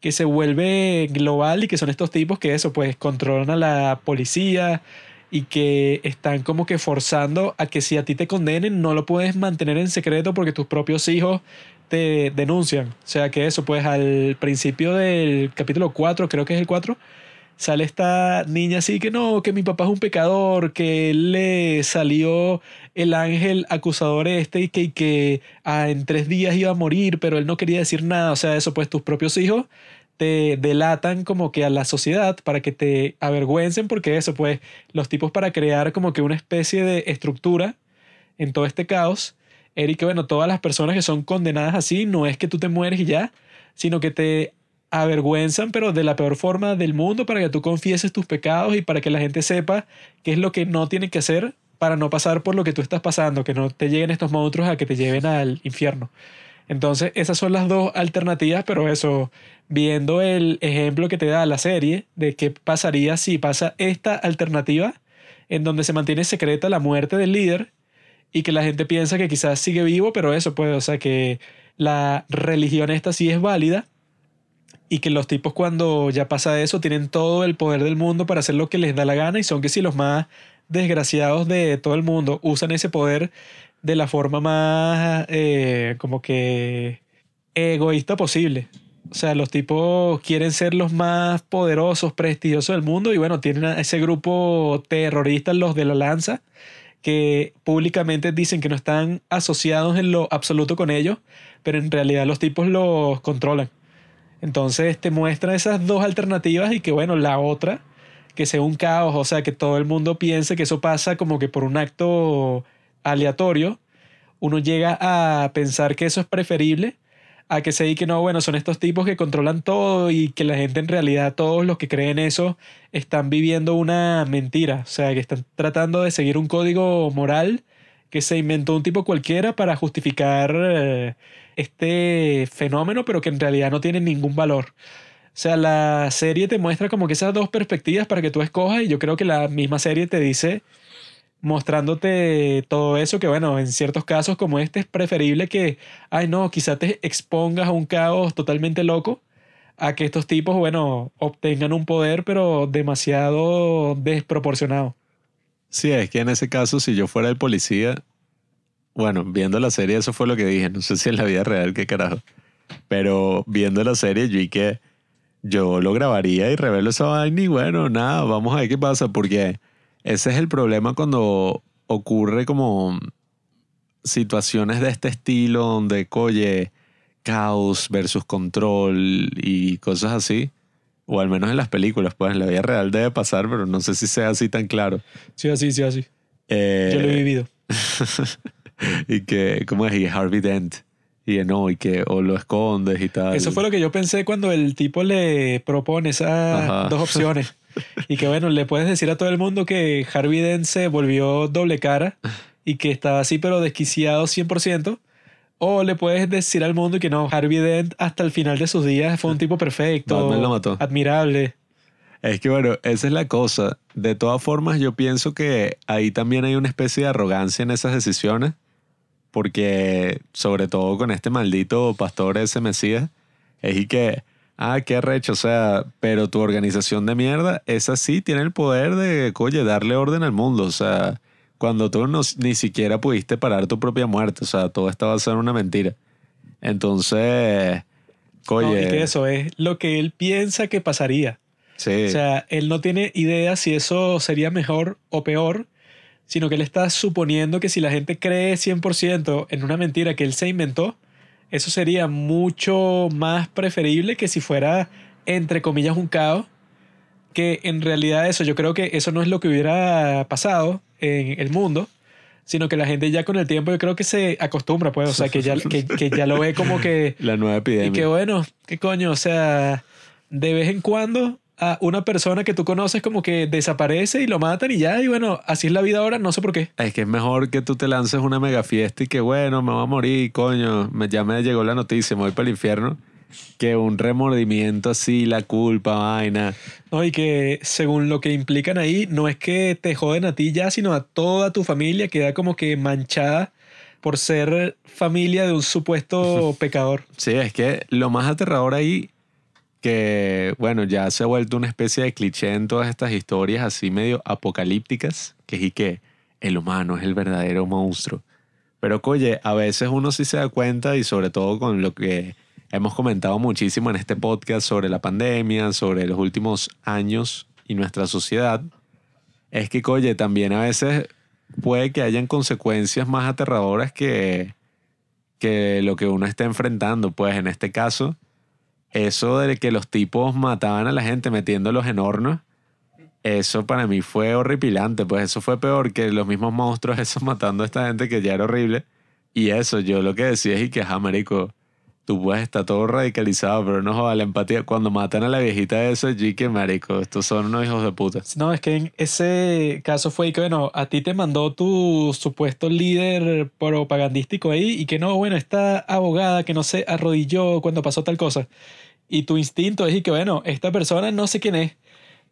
que se vuelve global y que son estos tipos que eso, pues controlan a la policía y que están como que forzando a que si a ti te condenen no lo puedes mantener en secreto porque tus propios hijos te denuncian. O sea que eso, pues al principio del capítulo 4, creo que es el 4, sale esta niña así que no, que mi papá es un pecador, que le salió el ángel acusador este que, que ah, en tres días iba a morir, pero él no quería decir nada. O sea, eso pues tus propios hijos te delatan como que a la sociedad para que te avergüencen porque eso pues los tipos para crear como que una especie de estructura en todo este caos Eric bueno todas las personas que son condenadas así no es que tú te mueres y ya sino que te avergüenzan pero de la peor forma del mundo para que tú confieses tus pecados y para que la gente sepa qué es lo que no tiene que hacer para no pasar por lo que tú estás pasando que no te lleguen estos monstruos a que te lleven al infierno. Entonces, esas son las dos alternativas, pero eso, viendo el ejemplo que te da la serie de qué pasaría si pasa esta alternativa, en donde se mantiene secreta la muerte del líder y que la gente piensa que quizás sigue vivo, pero eso puede, o sea, que la religión esta sí es válida y que los tipos cuando ya pasa eso tienen todo el poder del mundo para hacer lo que les da la gana y son que si los más desgraciados de todo el mundo usan ese poder de la forma más eh, como que egoísta posible. O sea, los tipos quieren ser los más poderosos, prestigiosos del mundo y bueno, tienen a ese grupo terrorista, los de la lanza, que públicamente dicen que no están asociados en lo absoluto con ellos, pero en realidad los tipos los controlan. Entonces te muestra esas dos alternativas y que bueno, la otra, que sea un caos, o sea, que todo el mundo piense que eso pasa como que por un acto aleatorio, uno llega a pensar que eso es preferible a que se diga que no, bueno, son estos tipos que controlan todo y que la gente en realidad, todos los que creen eso, están viviendo una mentira. O sea, que están tratando de seguir un código moral que se inventó un tipo cualquiera para justificar eh, este fenómeno, pero que en realidad no tiene ningún valor. Sea, la serie te muestra como que esas dos perspectivas para que tú escojas y yo creo que la misma serie te dice mostrándote todo eso que bueno, en ciertos casos como este es preferible que, ay no, quizá te expongas a un caos totalmente loco a que estos tipos, bueno, obtengan un poder pero demasiado desproporcionado. Sí, es que en ese caso si yo fuera el policía, bueno, viendo la serie eso fue lo que dije, no sé si en la vida real qué carajo, pero viendo la serie yo y que yo lo grabaría y revelo esa vaina y bueno, nada, vamos a ver qué pasa, porque ese es el problema cuando ocurre como situaciones de este estilo donde, coye, caos versus control y cosas así. O al menos en las películas, pues en la vida real debe pasar, pero no sé si sea así tan claro. Sí, así, sí, así. Eh, Yo lo he vivido. y que, ¿cómo es? Y Harvey Dent. Y no, y que o lo escondes y tal. Eso fue lo que yo pensé cuando el tipo le propone esas Ajá. dos opciones. Y que bueno, le puedes decir a todo el mundo que Harvey Dent se volvió doble cara y que estaba así pero desquiciado 100%. O le puedes decir al mundo que no, Harvey Dent hasta el final de sus días fue un tipo perfecto, lo mató. admirable. Es que bueno, esa es la cosa. De todas formas, yo pienso que ahí también hay una especie de arrogancia en esas decisiones. Porque, sobre todo con este maldito pastor ese Mesías, es y que, ah, qué arrecho, o sea, pero tu organización de mierda, esa sí tiene el poder de, oye, darle orden al mundo. O sea, cuando tú no- ni siquiera pudiste parar tu propia muerte, o sea, todo estaba a ser una mentira. Entonces, No, oye, y que eso es lo que él piensa que pasaría. sí. O sea, él no tiene idea si eso sería mejor o peor, sino que él está suponiendo que si la gente cree 100% en una mentira que él se inventó, eso sería mucho más preferible que si fuera, entre comillas, un caos. Que en realidad eso, yo creo que eso no es lo que hubiera pasado en el mundo, sino que la gente ya con el tiempo yo creo que se acostumbra, pues, o sea, que ya, que, que ya lo ve como que... la nueva epidemia. Y que bueno, qué coño, o sea, de vez en cuando a una persona que tú conoces como que desaparece y lo matan y ya, y bueno, así es la vida ahora, no sé por qué. Es que es mejor que tú te lances una mega fiesta y que bueno, me va a morir, coño, me, ya me llegó la noticia, me voy para el infierno, que un remordimiento así, la culpa, vaina. ¿no? Y que según lo que implican ahí, no es que te joden a ti ya, sino a toda tu familia, queda como que manchada por ser familia de un supuesto pecador. Sí, es que lo más aterrador ahí, que bueno, ya se ha vuelto una especie de cliché en todas estas historias así medio apocalípticas, que es y que el humano es el verdadero monstruo. Pero oye, a veces uno sí se da cuenta y sobre todo con lo que hemos comentado muchísimo en este podcast sobre la pandemia, sobre los últimos años y nuestra sociedad, es que, oye, también a veces puede que hayan consecuencias más aterradoras que, que lo que uno está enfrentando. Pues en este caso, eso de que los tipos mataban a la gente metiéndolos en hornos, eso para mí fue horripilante. Pues eso fue peor que los mismos monstruos esos matando a esta gente que ya era horrible. Y eso, yo lo que decía es y que, ajá, marico, tú puedes estar todo radicalizado, pero no joda la empatía. Cuando matan a la viejita esa, allí que, marico, estos son unos hijos de puta. No, es que en ese caso fue que, bueno, a ti te mandó tu supuesto líder propagandístico ahí y que no, bueno, esta abogada que no se arrodilló cuando pasó tal cosa. Y tu instinto es y que, bueno, esta persona no sé quién es,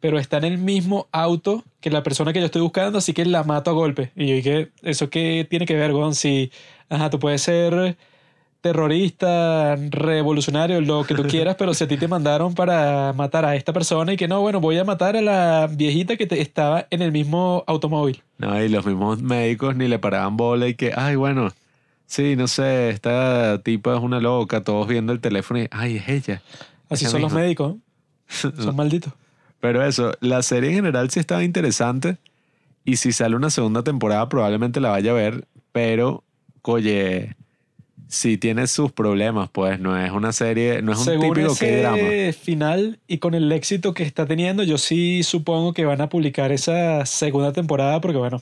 pero está en el mismo auto que la persona que yo estoy buscando, así que la mato a golpe. Y yo dije, ¿eso qué tiene que ver, Gon? Si, ajá, tú puedes ser terrorista, revolucionario, lo que tú quieras, pero si a ti te mandaron para matar a esta persona y que no, bueno, voy a matar a la viejita que te- estaba en el mismo automóvil. No, y los mismos médicos ni le paraban bola y que, ay, bueno, sí, no sé, esta tipa es una loca, todos viendo el teléfono y, ay, es ella. Así Ella son los médicos, ¿no? son malditos. Pero eso, la serie en general sí estaba interesante y si sale una segunda temporada probablemente la vaya a ver, pero, oye, sí tiene sus problemas, pues no es una serie, no es un Según típico ese que drama. final y con el éxito que está teniendo, yo sí supongo que van a publicar esa segunda temporada porque, bueno,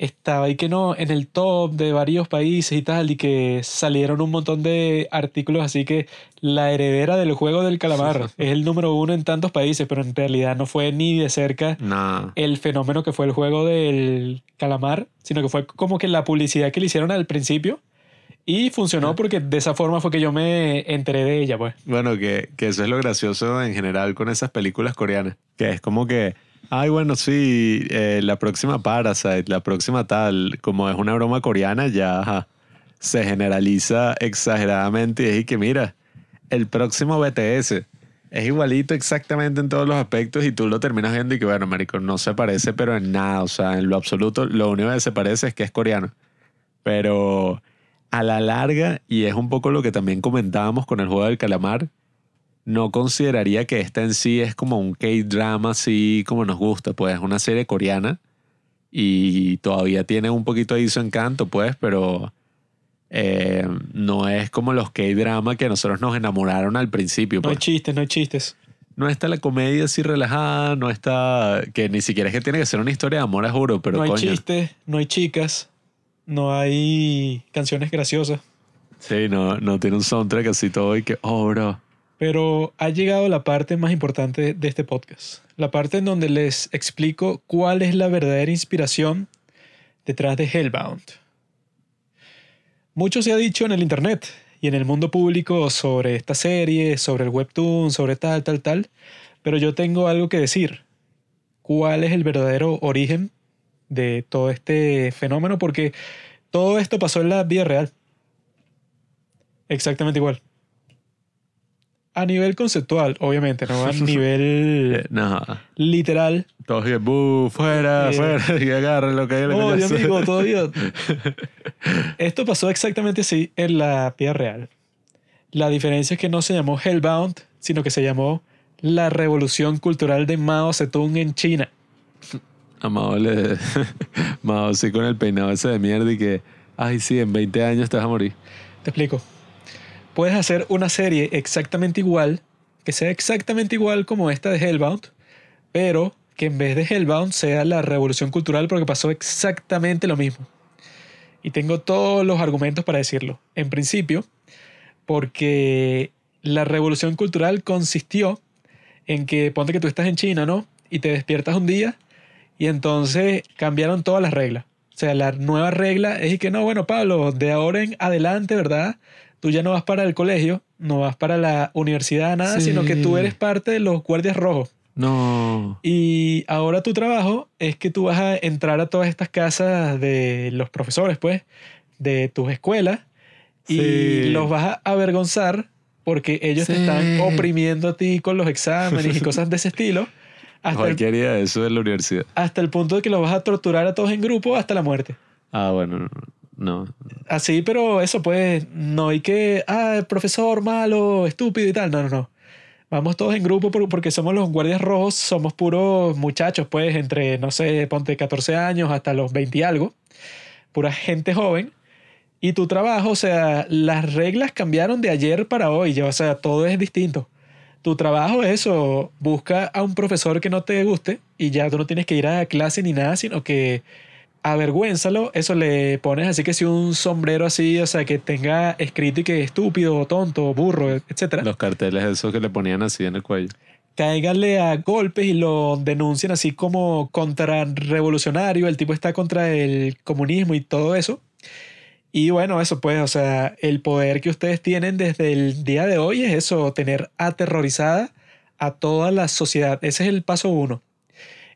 estaba ahí que no, en el top de varios países y tal, y que salieron un montón de artículos así que la heredera del juego del calamar es el número uno en tantos países, pero en realidad no fue ni de cerca el fenómeno que fue el juego del calamar, sino que fue como que la publicidad que le hicieron al principio. Y funcionó porque de esa forma fue que yo me enteré de ella, pues. Bueno, que, que eso es lo gracioso en general con esas películas coreanas. Que es como que, ay, bueno, sí, eh, la próxima Parasite, la próxima tal, como es una broma coreana, ya se generaliza exageradamente. Y es que, mira, el próximo BTS es igualito exactamente en todos los aspectos y tú lo terminas viendo y que, bueno, marico, no se parece, pero en nada, o sea, en lo absoluto, lo único que se parece es que es coreano. Pero a la larga, y es un poco lo que también comentábamos con el juego del calamar, no consideraría que esta en sí es como un K-drama así como nos gusta, pues es una serie coreana y todavía tiene un poquito ahí su encanto, pues, pero eh, no es como los K-drama que nosotros nos enamoraron al principio. No hay Pues. chistes, no hay chistes. No está la comedia así relajada, no está. que ni siquiera es que tiene que ser una historia de amor, a juro, pero no hay coño. chistes, no hay chicas, no hay canciones graciosas. Sí, no, no tiene un soundtrack así todo y que, oh, bro. Pero ha llegado la parte más importante de este podcast. La parte en donde les explico cuál es la verdadera inspiración detrás de Hellbound. Mucho se ha dicho en el internet y en el mundo público sobre esta serie, sobre el webtoon, sobre tal, tal, tal. Pero yo tengo algo que decir. ¿Cuál es el verdadero origen de todo este fenómeno? Porque todo esto pasó en la vida real. Exactamente igual. A nivel conceptual, obviamente, no a nivel No, literal. todos que, "Bu, fuera, Eh, fuera, y agarren lo que hay Oh, Dios cabeza". mío, todavía. Esto pasó exactamente así en la vida real. La diferencia es que no se llamó Hellbound, sino que se llamó la Revolución Cultural de Mao Zedong en China. Amado le. Amado, sí, con el peinado ese de mierda y que, ay, sí, en 20 años te vas a morir. Te explico. Puedes hacer una serie exactamente igual, que sea exactamente igual como esta de Hellbound, pero que en vez de Hellbound sea la revolución cultural porque pasó exactamente lo mismo. Y tengo todos los argumentos para decirlo. En principio, porque la revolución cultural consistió en que ponte que tú estás en China, ¿no? Y te despiertas un día y entonces cambiaron todas las reglas. O sea, la nueva regla es que no, bueno, Pablo, de ahora en adelante, ¿verdad? Tú ya no vas para el colegio, no vas para la universidad, nada, Sí. sino que tú eres parte de los guardias rojos. No. Y ahora tu trabajo es que tú vas a entrar a todas estas casas de los profesores, pues, de tus escuelas, y los vas a avergonzar porque ellos te están oprimiendo a ti con los exámenes y cosas de ese estilo, hasta el, Cualquier día de eso de la universidad. hasta el punto de que los vas a torturar a todos en grupo hasta la muerte. Ah, bueno, no. No. Así, pero eso pues, no hay que, ah, profesor malo, estúpido y tal, no, no, no. Vamos todos en grupo por- porque somos los guardias rojos, somos puros muchachos, pues, entre, no sé, ponte 14 años hasta los 20 y algo, pura gente joven. Y tu trabajo, o sea, las reglas cambiaron de ayer para hoy, ya, o sea, todo es distinto. Tu trabajo es eso, busca a un profesor que no te guste y ya tú no tienes que ir a clase ni nada, sino que avergüénzalo, eso le pones así que si un sombrero así, o sea, que tenga escrito y que estúpido, tonto, burro, etcétera. Los carteles esos que le ponían así en el cuello. Cáiganle a golpes y lo denuncian así como contrarrevolucionario, el tipo está contra el comunismo y todo eso. Y bueno, eso pues, o sea, el poder que ustedes tienen desde el día de hoy es eso, tener aterrorizada a toda la sociedad. Ese es el paso uno.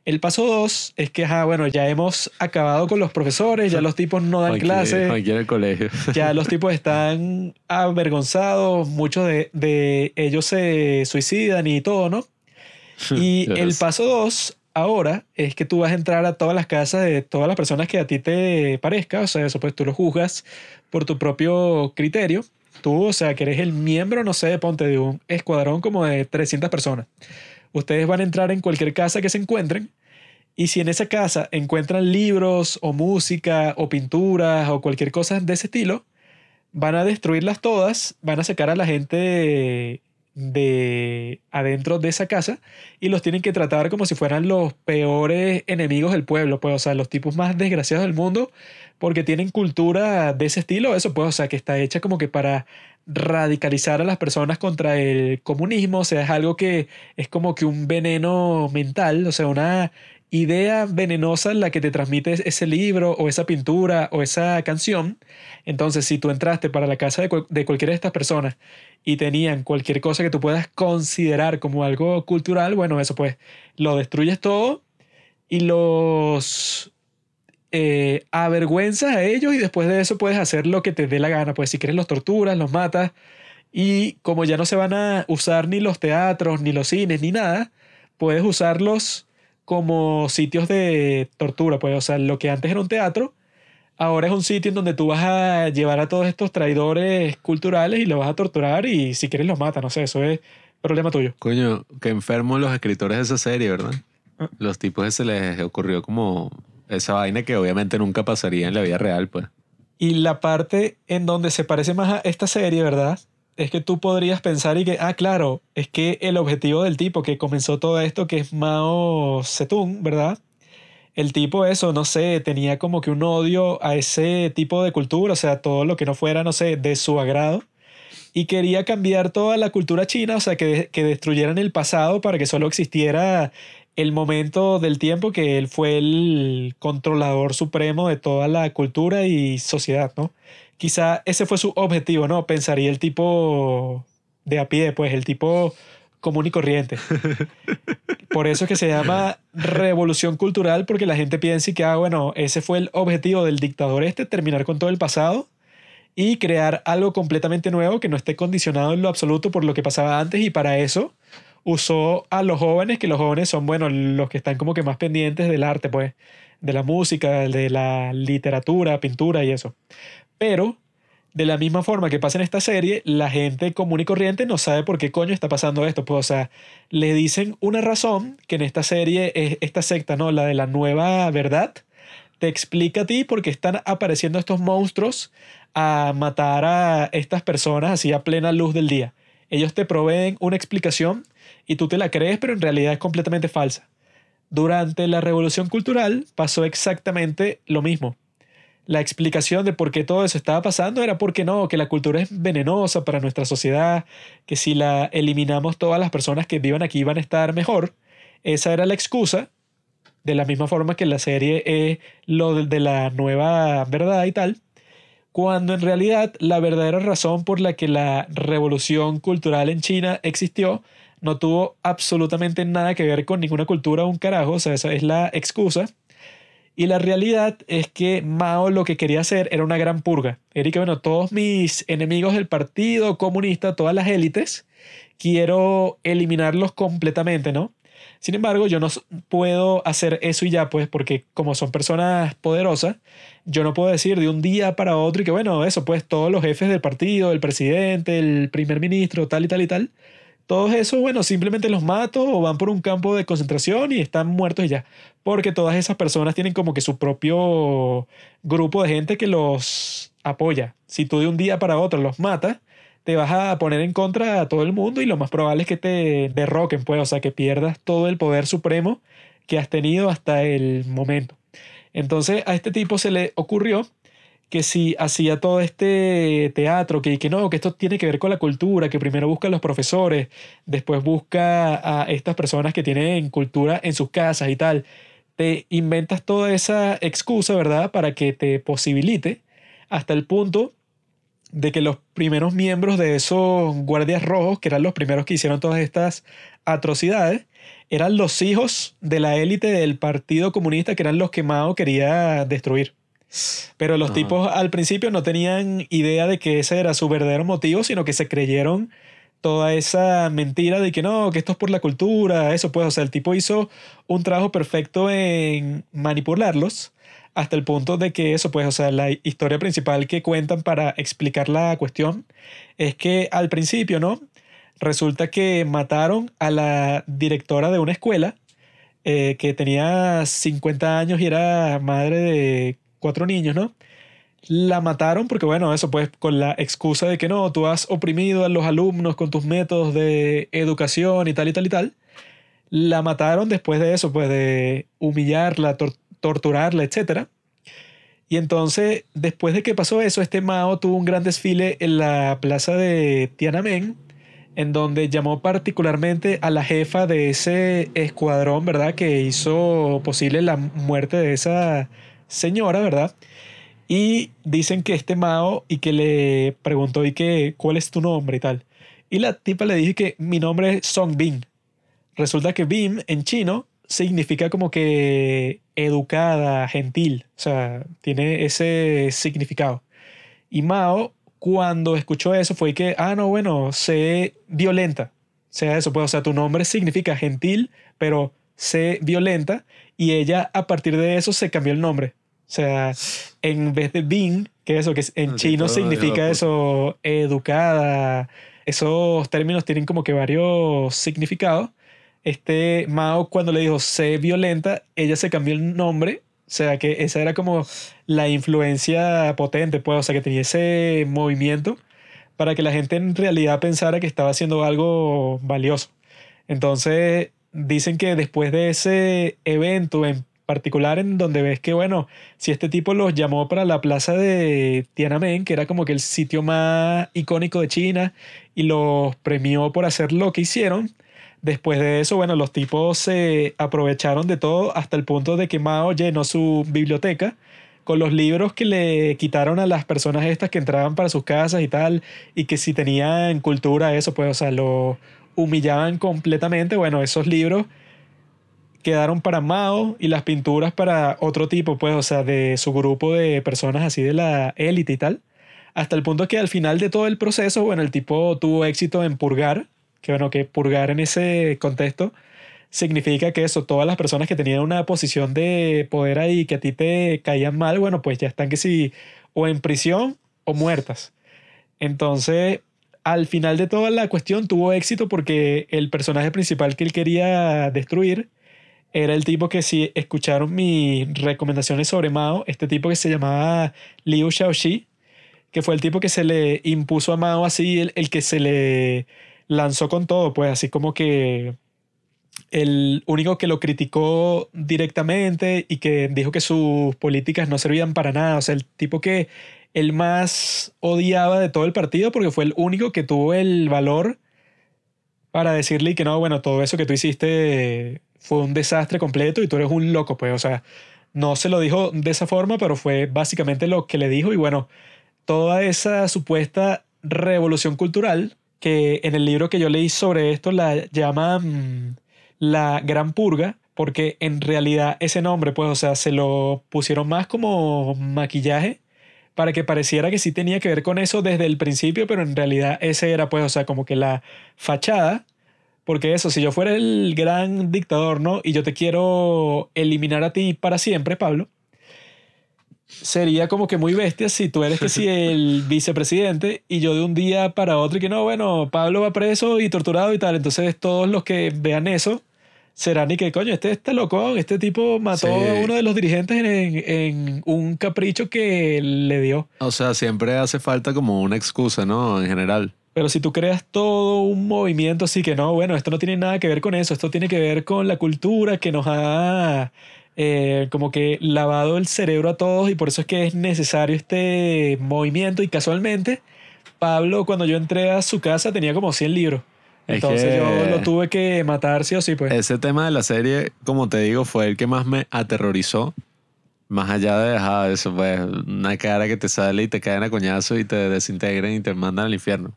El paso dos es que, ajá, bueno, ya hemos acabado con los profesores, ya los tipos no dan Aquí- clases Aquí en el colegio. ya los tipos están avergonzados, muchos de, de ellos se suicidan y todo, ¿no? Y el paso dos ahora es que tú vas a entrar a todas las casas de todas las personas que a ti te parezca, o sea, eso pues tú lo juzgas por tu propio criterio. Tú, o sea, que eres el miembro, no sé, ponte de un escuadrón como de 300 personas. Ustedes van a entrar en cualquier casa que se encuentren y si en esa casa encuentran libros o música o pinturas o cualquier cosa de ese estilo, van a destruirlas todas, van a sacar a la gente de adentro de esa casa y los tienen que tratar como si fueran los peores enemigos del pueblo, pues, o sea, los tipos más desgraciados del mundo, porque tienen cultura de ese estilo, eso pues, o sea, que está hecha como que para radicalizar a las personas contra el comunismo, o sea, es algo que es como que un veneno mental, o sea, una idea venenosa la que te transmite ese libro o esa pintura o esa canción. Entonces, si tú entraste para la casa de, de cualquiera de estas personas y tenían cualquier cosa que tú puedas considerar como algo cultural, bueno, eso pues lo destruyes todo y los eh, avergüenzas a ellos y después de eso puedes hacer lo que te dé la gana. Pues si quieres los torturas, los matas y como ya no se van a usar ni los teatros, ni los cines, ni nada, puedes usarlos como sitios de tortura. Pues, o sea, lo que antes era un teatro, ahora es un sitio en donde tú vas a llevar a todos estos traidores culturales y los vas a torturar y si quieres los matas, no sé, eso es problema tuyo. Coño, que enfermo los escritores de esa serie, ¿verdad? Ah. Los tipos que se les ocurrió como esa vaina que obviamente nunca pasaría en la vida real, pues. Y la parte en donde se parece más a esta serie, ¿verdad? Es que tú podrías pensar y que, ah, claro, es que el objetivo del tipo que comenzó todo esto, que es Mao Zedong, ¿verdad? El tipo eso, no sé, tenía como que un odio a ese tipo de cultura, o sea, todo lo que no fuera, no sé, de su agrado. Y quería cambiar toda la cultura china, o sea, que, que destruyeran el pasado para que solo existiera el momento del tiempo que él fue el controlador supremo de toda la cultura y sociedad, ¿no? Quizá ese fue su objetivo, ¿no? Pensaría el tipo de a pie, pues el tipo común y corriente. Por eso es que se llama revolución cultural, porque la gente piensa que, ah, bueno, ese fue el objetivo del dictador este, terminar con todo el pasado y crear algo completamente nuevo que no esté condicionado en lo absoluto por lo que pasaba antes y para eso usó a los jóvenes, que los jóvenes son, bueno, los que están como que más pendientes del arte, pues, de la música, de la literatura, pintura y eso. Pero, de la misma forma que pasa en esta serie, la gente común y corriente no sabe por qué coño está pasando esto. Pues, o sea, le dicen una razón que en esta serie es esta secta, ¿no? La de la nueva verdad. Te explica a ti por qué están apareciendo estos monstruos a matar a estas personas así a plena luz del día. Ellos te proveen una explicación y tú te la crees, pero en realidad es completamente falsa. Durante la Revolución Cultural pasó exactamente lo mismo. La explicación de por qué todo eso estaba pasando era porque no, que la cultura es venenosa para nuestra sociedad, que si la eliminamos todas las personas que vivan aquí van a estar mejor. Esa era la excusa, de la misma forma que la serie es lo de la nueva verdad y tal, cuando en realidad la verdadera razón por la que la revolución cultural en China existió no tuvo absolutamente nada que ver con ninguna cultura un carajo, o sea, esa es la excusa. Y la realidad es que Mao lo que quería hacer era una gran purga. Era que, bueno, todos mis enemigos del Partido Comunista, todas las élites, quiero eliminarlos completamente, ¿no? Sin embargo, yo no puedo hacer eso y ya, pues, porque como son personas poderosas, yo no puedo decir de un día para otro y que, bueno, eso, pues, todos los jefes del partido, el presidente, el primer ministro, tal y tal y tal, todos esos, bueno, simplemente los mato o van por un campo de concentración y están muertos y ya. Porque todas esas personas tienen como que su propio grupo de gente que los apoya. Si tú de un día para otro los matas, te vas a poner en contra a todo el mundo y lo más probable es que te derroquen, pues, o sea, que pierdas todo el poder supremo que has tenido hasta el momento. Entonces a este tipo se le ocurrió que si hacía todo este teatro, que, que no, que esto tiene que ver con la cultura, que primero busca a los profesores, después busca a estas personas que tienen cultura en sus casas y tal, te inventas toda esa excusa, ¿verdad? Para que te posibilite hasta el punto de que los primeros miembros de esos guardias rojos, que eran los primeros que hicieron todas estas atrocidades, eran los hijos de la élite del Partido Comunista, que eran los que Mao quería destruir. Pero los tipos al principio no tenían idea de que ese era su verdadero motivo, sino que se creyeron toda esa mentira de que no, que esto es por la cultura, eso pues, o sea, el tipo hizo un trabajo perfecto en manipularlos hasta el punto de que eso pues, o sea, la historia principal que cuentan para explicar la cuestión es que al principio, ¿no? Resulta que mataron a la directora de una escuela eh, que tenía 50 años y era madre de cuatro niños, ¿no? La mataron porque, bueno, eso pues con la excusa de que no, tú has oprimido a los alumnos con tus métodos de educación y tal y tal y tal. La mataron después de eso, pues de humillarla, torturarla, etc. Y entonces, después de que pasó eso, este Mao tuvo un gran desfile en la plaza de Tiananmen, en donde llamó particularmente a la jefa de ese escuadrón, ¿verdad? Que hizo posible la muerte de esa señora, ¿verdad? Y dicen que este Mao y que le preguntó y que cuál es tu nombre y tal. Y la tipa le dijo que mi nombre es Song Bing. Resulta que Bim en chino significa como que educada, gentil, o sea, tiene ese significado. Y Mao cuando escuchó eso fue que, ah, no, bueno, sé violenta. Sea eso, pues, o sea, tu nombre significa gentil, pero sé violenta. Y ella a partir de eso se cambió el nombre. O sea, en vez de Bing, que eso que en chino significa eso, educada, esos términos tienen como que varios significados. Este Mao cuando le dijo sé violenta, ella se cambió el nombre, o sea que esa era como la influencia potente, pues, o sea que tenía ese movimiento para que la gente en realidad pensara que estaba haciendo algo valioso. Entonces, dicen que después de ese evento en particular en donde ves que, bueno, si este tipo los llamó para la plaza de Tiananmen, que era como que el sitio más icónico de China, y los premió por hacer lo que hicieron, después de eso, bueno, los tipos se aprovecharon de todo hasta el punto de que Mao llenó su biblioteca con los libros que le quitaron a las personas estas que entraban para sus casas y tal, y que si tenían cultura, eso, pues, o sea, lo humillaban completamente. Bueno, esos libros quedaron para Mao y las pinturas para otro tipo, pues, o sea, de su grupo de personas así de la élite y tal. Hasta el punto que al final de todo el proceso, bueno, el tipo tuvo éxito en purgar, que bueno, que purgar en ese contexto significa que eso, todas las personas que tenían una posición de poder ahí que a ti te caían mal, bueno, pues ya están que sí, o en prisión o muertas. Entonces, al final de toda la cuestión tuvo éxito porque el personaje principal que él quería destruir era el tipo que si escucharon mis recomendaciones sobre Mao, este tipo que se llamaba Liu Xiaoxi, que fue el tipo que se le impuso a Mao así, el, el que se le lanzó con todo, pues así como que el único que lo criticó directamente y que dijo que sus políticas no servían para nada. O sea, el tipo que él más odiaba de todo el partido porque fue el único que tuvo el valor para decirle que no, bueno, todo eso que tú hiciste fue un desastre completo y tú eres un loco, pues, o sea, no se lo dijo de esa forma, pero fue básicamente lo que le dijo y bueno, toda esa supuesta revolución cultural que en el libro que yo leí sobre esto la llaman la Gran Purga, porque en realidad ese nombre, pues, o sea, se lo pusieron más como maquillaje para que pareciera que sí tenía que ver con eso desde el principio, pero en realidad ese era, pues, o sea, como que la fachada, porque eso, si yo fuera el gran dictador, ¿no? Y yo te quiero eliminar a ti para siempre, Pablo, sería como que muy bestia si tú eres que sí. el vicepresidente y yo de un día para otro y que no, bueno, Pablo va preso y torturado y tal, entonces todos los que vean eso será ni que coño, este está loco, este tipo mató a uno de los dirigentes en, en, un capricho que le dio. O sea, siempre hace falta como una excusa, ¿no? En general. Pero si tú creas todo un movimiento así que no, bueno, esto no tiene nada que ver con eso, esto tiene que ver con la cultura que nos ha eh, como que lavado el cerebro a todos y por eso es que es necesario este movimiento y casualmente Pablo cuando yo entré a su casa tenía como 100 libros. Entonces yo lo tuve que matar sí o sí, pues. Ese tema de la serie, como te digo, fue el que más me aterrorizó. Más allá de dejar eso, pues, una cara que te sale y te caen a coñazo y te desintegran y te mandan al infierno.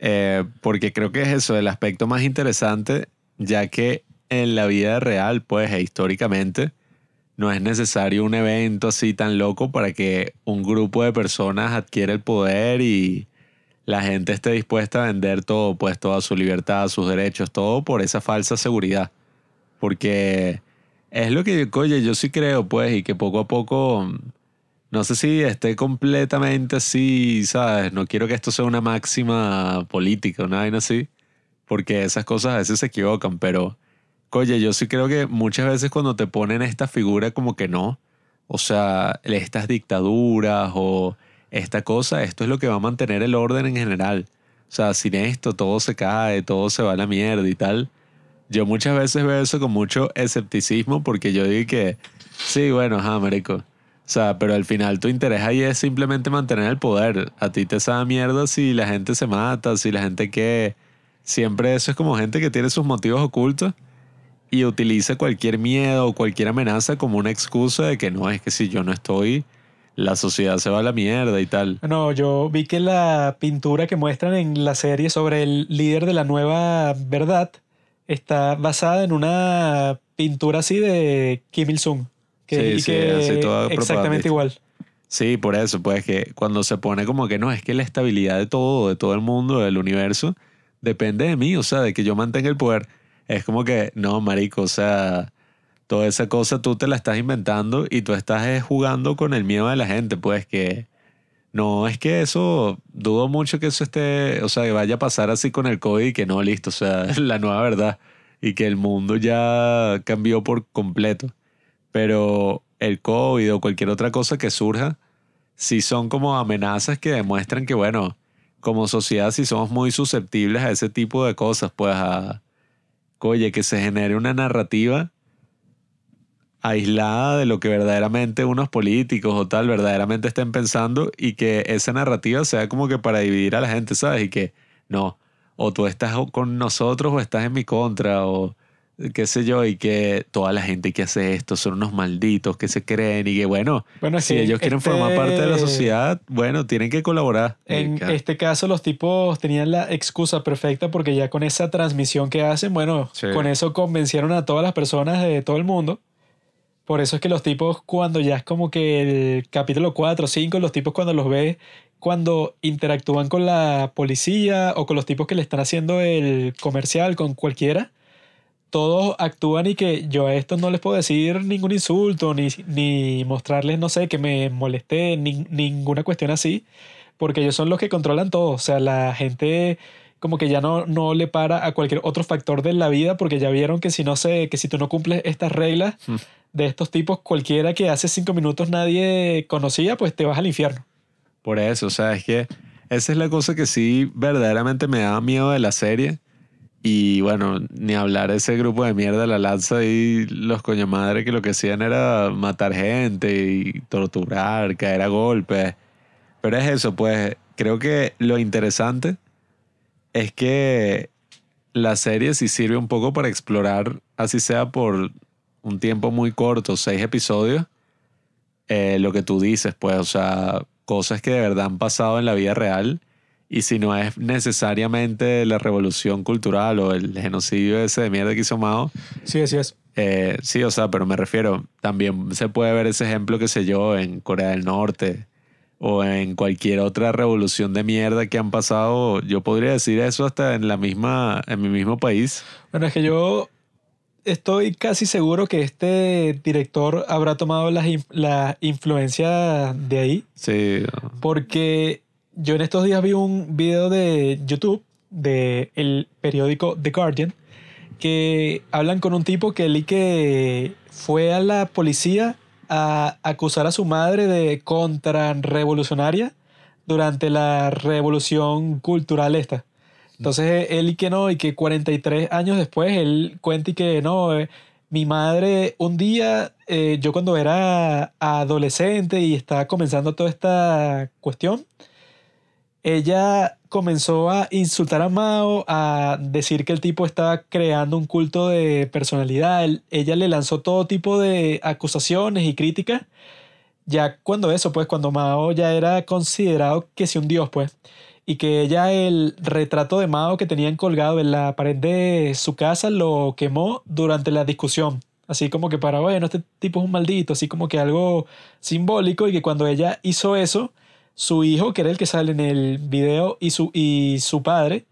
Eh, porque creo que es eso, el aspecto más interesante, ya que en la vida real, pues, e históricamente, no es necesario un evento así tan loco para que un grupo de personas adquiera el poder y la gente esté dispuesta a vender todo, pues toda su libertad, sus derechos, todo por esa falsa seguridad. Porque es lo que, oye, yo sí creo, pues, y que poco a poco, no sé si esté completamente así, ¿sabes? No quiero que esto sea una máxima política, una vaina así, porque esas cosas a veces se equivocan, pero, oye, yo sí creo que muchas veces cuando te ponen esta figura como que no, o sea, estas dictaduras o esta cosa, esto es lo que va a mantener el orden en general. O sea, sin esto todo se cae, todo se va a la mierda y tal. Yo muchas veces veo eso con mucho escepticismo porque yo digo que, sí, bueno, ajá, marico. O sea, pero al final tu interés ahí es simplemente mantener el poder. A ti te sabe mierda si la gente se mata, si la gente que... Siempre eso es como gente que tiene sus motivos ocultos y utiliza cualquier miedo o cualquier amenaza como una excusa de que no, es que si yo no estoy la sociedad se va a la mierda y tal. No, yo vi que la pintura que muestran en la serie sobre el líder de la nueva verdad está basada en una pintura así de Kim Il-sung. Que, sí, sí, exactamente igual. Sí, por eso, pues que cuando se pone como que no, es que la estabilidad de todo, de todo el mundo, del universo, depende de mí, o sea, de que yo mantenga el poder. Es como que, no, marico, o sea, toda esa cosa tú te la estás inventando y tú estás jugando con el miedo de la gente, pues que no es que eso, dudo mucho que eso esté, o sea, que vaya a pasar así con el COVID y que no, listo, o sea, la nueva verdad y que el mundo ya cambió por completo. Pero el COVID o cualquier otra cosa que surja, sí son como amenazas que demuestran que, bueno, como sociedad sí somos muy susceptibles a ese tipo de cosas, pues a, oye, que se genere una narrativa aislada de lo que verdaderamente unos políticos o tal verdaderamente estén pensando y que esa narrativa sea como que para dividir a la gente, ¿sabes? Y que no, o tú estás con nosotros o estás en mi contra o qué sé yo, y que toda la gente que hace esto son unos malditos que se creen y que bueno, bueno si ellos quieren formar parte de la este sociedad, bueno, tienen que colaborar. En este caso los tipos tenían la excusa perfecta porque ya con esa transmisión que hacen, bueno, Sí. con eso convencieron a todas las personas de todo el mundo. Por eso es que los tipos cuando ya es como que el capítulo 4 o 5, los tipos cuando los ves, cuando interactúan con la policía o con los tipos que le están haciendo el comercial, con cualquiera, todos actúan y que yo a estos no les puedo decir ningún insulto, ni, ni mostrarles, no sé, que me molesté, ni- ninguna cuestión así, porque ellos son los que controlan todo. O sea, la gente como que ya no, no le para a cualquier otro factor de la vida, porque ya vieron que si no sé, que si tú no cumples estas reglas Hmm. de estos tipos, cualquiera que hace cinco minutos nadie conocía, pues te vas al infierno. Por eso, o sea, es que esa es la cosa que sí verdaderamente me daba miedo de la serie. Y bueno, ni hablar ese grupo de mierda, la lanza y los coño madre que lo que hacían era matar gente y torturar, caer a golpes. Pero es eso, pues creo que lo interesante es que la serie sí sirve un poco para explorar, así sea por un tiempo muy corto, seis episodios, eh, lo que tú dices, pues, o sea, cosas que de verdad han pasado en la vida real. Y si no es necesariamente la revolución cultural o el genocidio ese de mierda que hizo Mao, Sí, así es. eh, sí, o sea, pero me refiero, también se puede ver ese ejemplo, qué sé yo, en Corea del Norte o en cualquier otra revolución de mierda que han pasado. Yo podría decir eso hasta en la misma, en mi mismo país. Bueno, es que yo estoy casi seguro que este director habrá tomado la, in- la influencia de ahí, Sí, porque yo en estos días vi un video de YouTube de el periódico The Guardian que hablan con un tipo que él y que fue a la policía a acusar a su madre de contrarrevolucionaria durante la revolución cultural esta. Entonces él y que no, y que 43 años después él cuenta y que no, eh, mi madre un día, eh, yo cuando era adolescente y estaba comenzando toda esta cuestión, ella comenzó a insultar a Mao, a decir que el tipo estaba creando un culto de personalidad. Ella le lanzó todo tipo de acusaciones y críticas. Ya cuando eso, pues cuando Mao ya era considerado que si un dios, pues. Y que ella el retrato de Mao que tenían colgado en la pared de su casa lo quemó durante la discusión. Así como que para, bueno, este tipo es un maldito, así como que algo simbólico y que cuando ella hizo eso, su hijo, que era el que sale en el video, y su, y su padre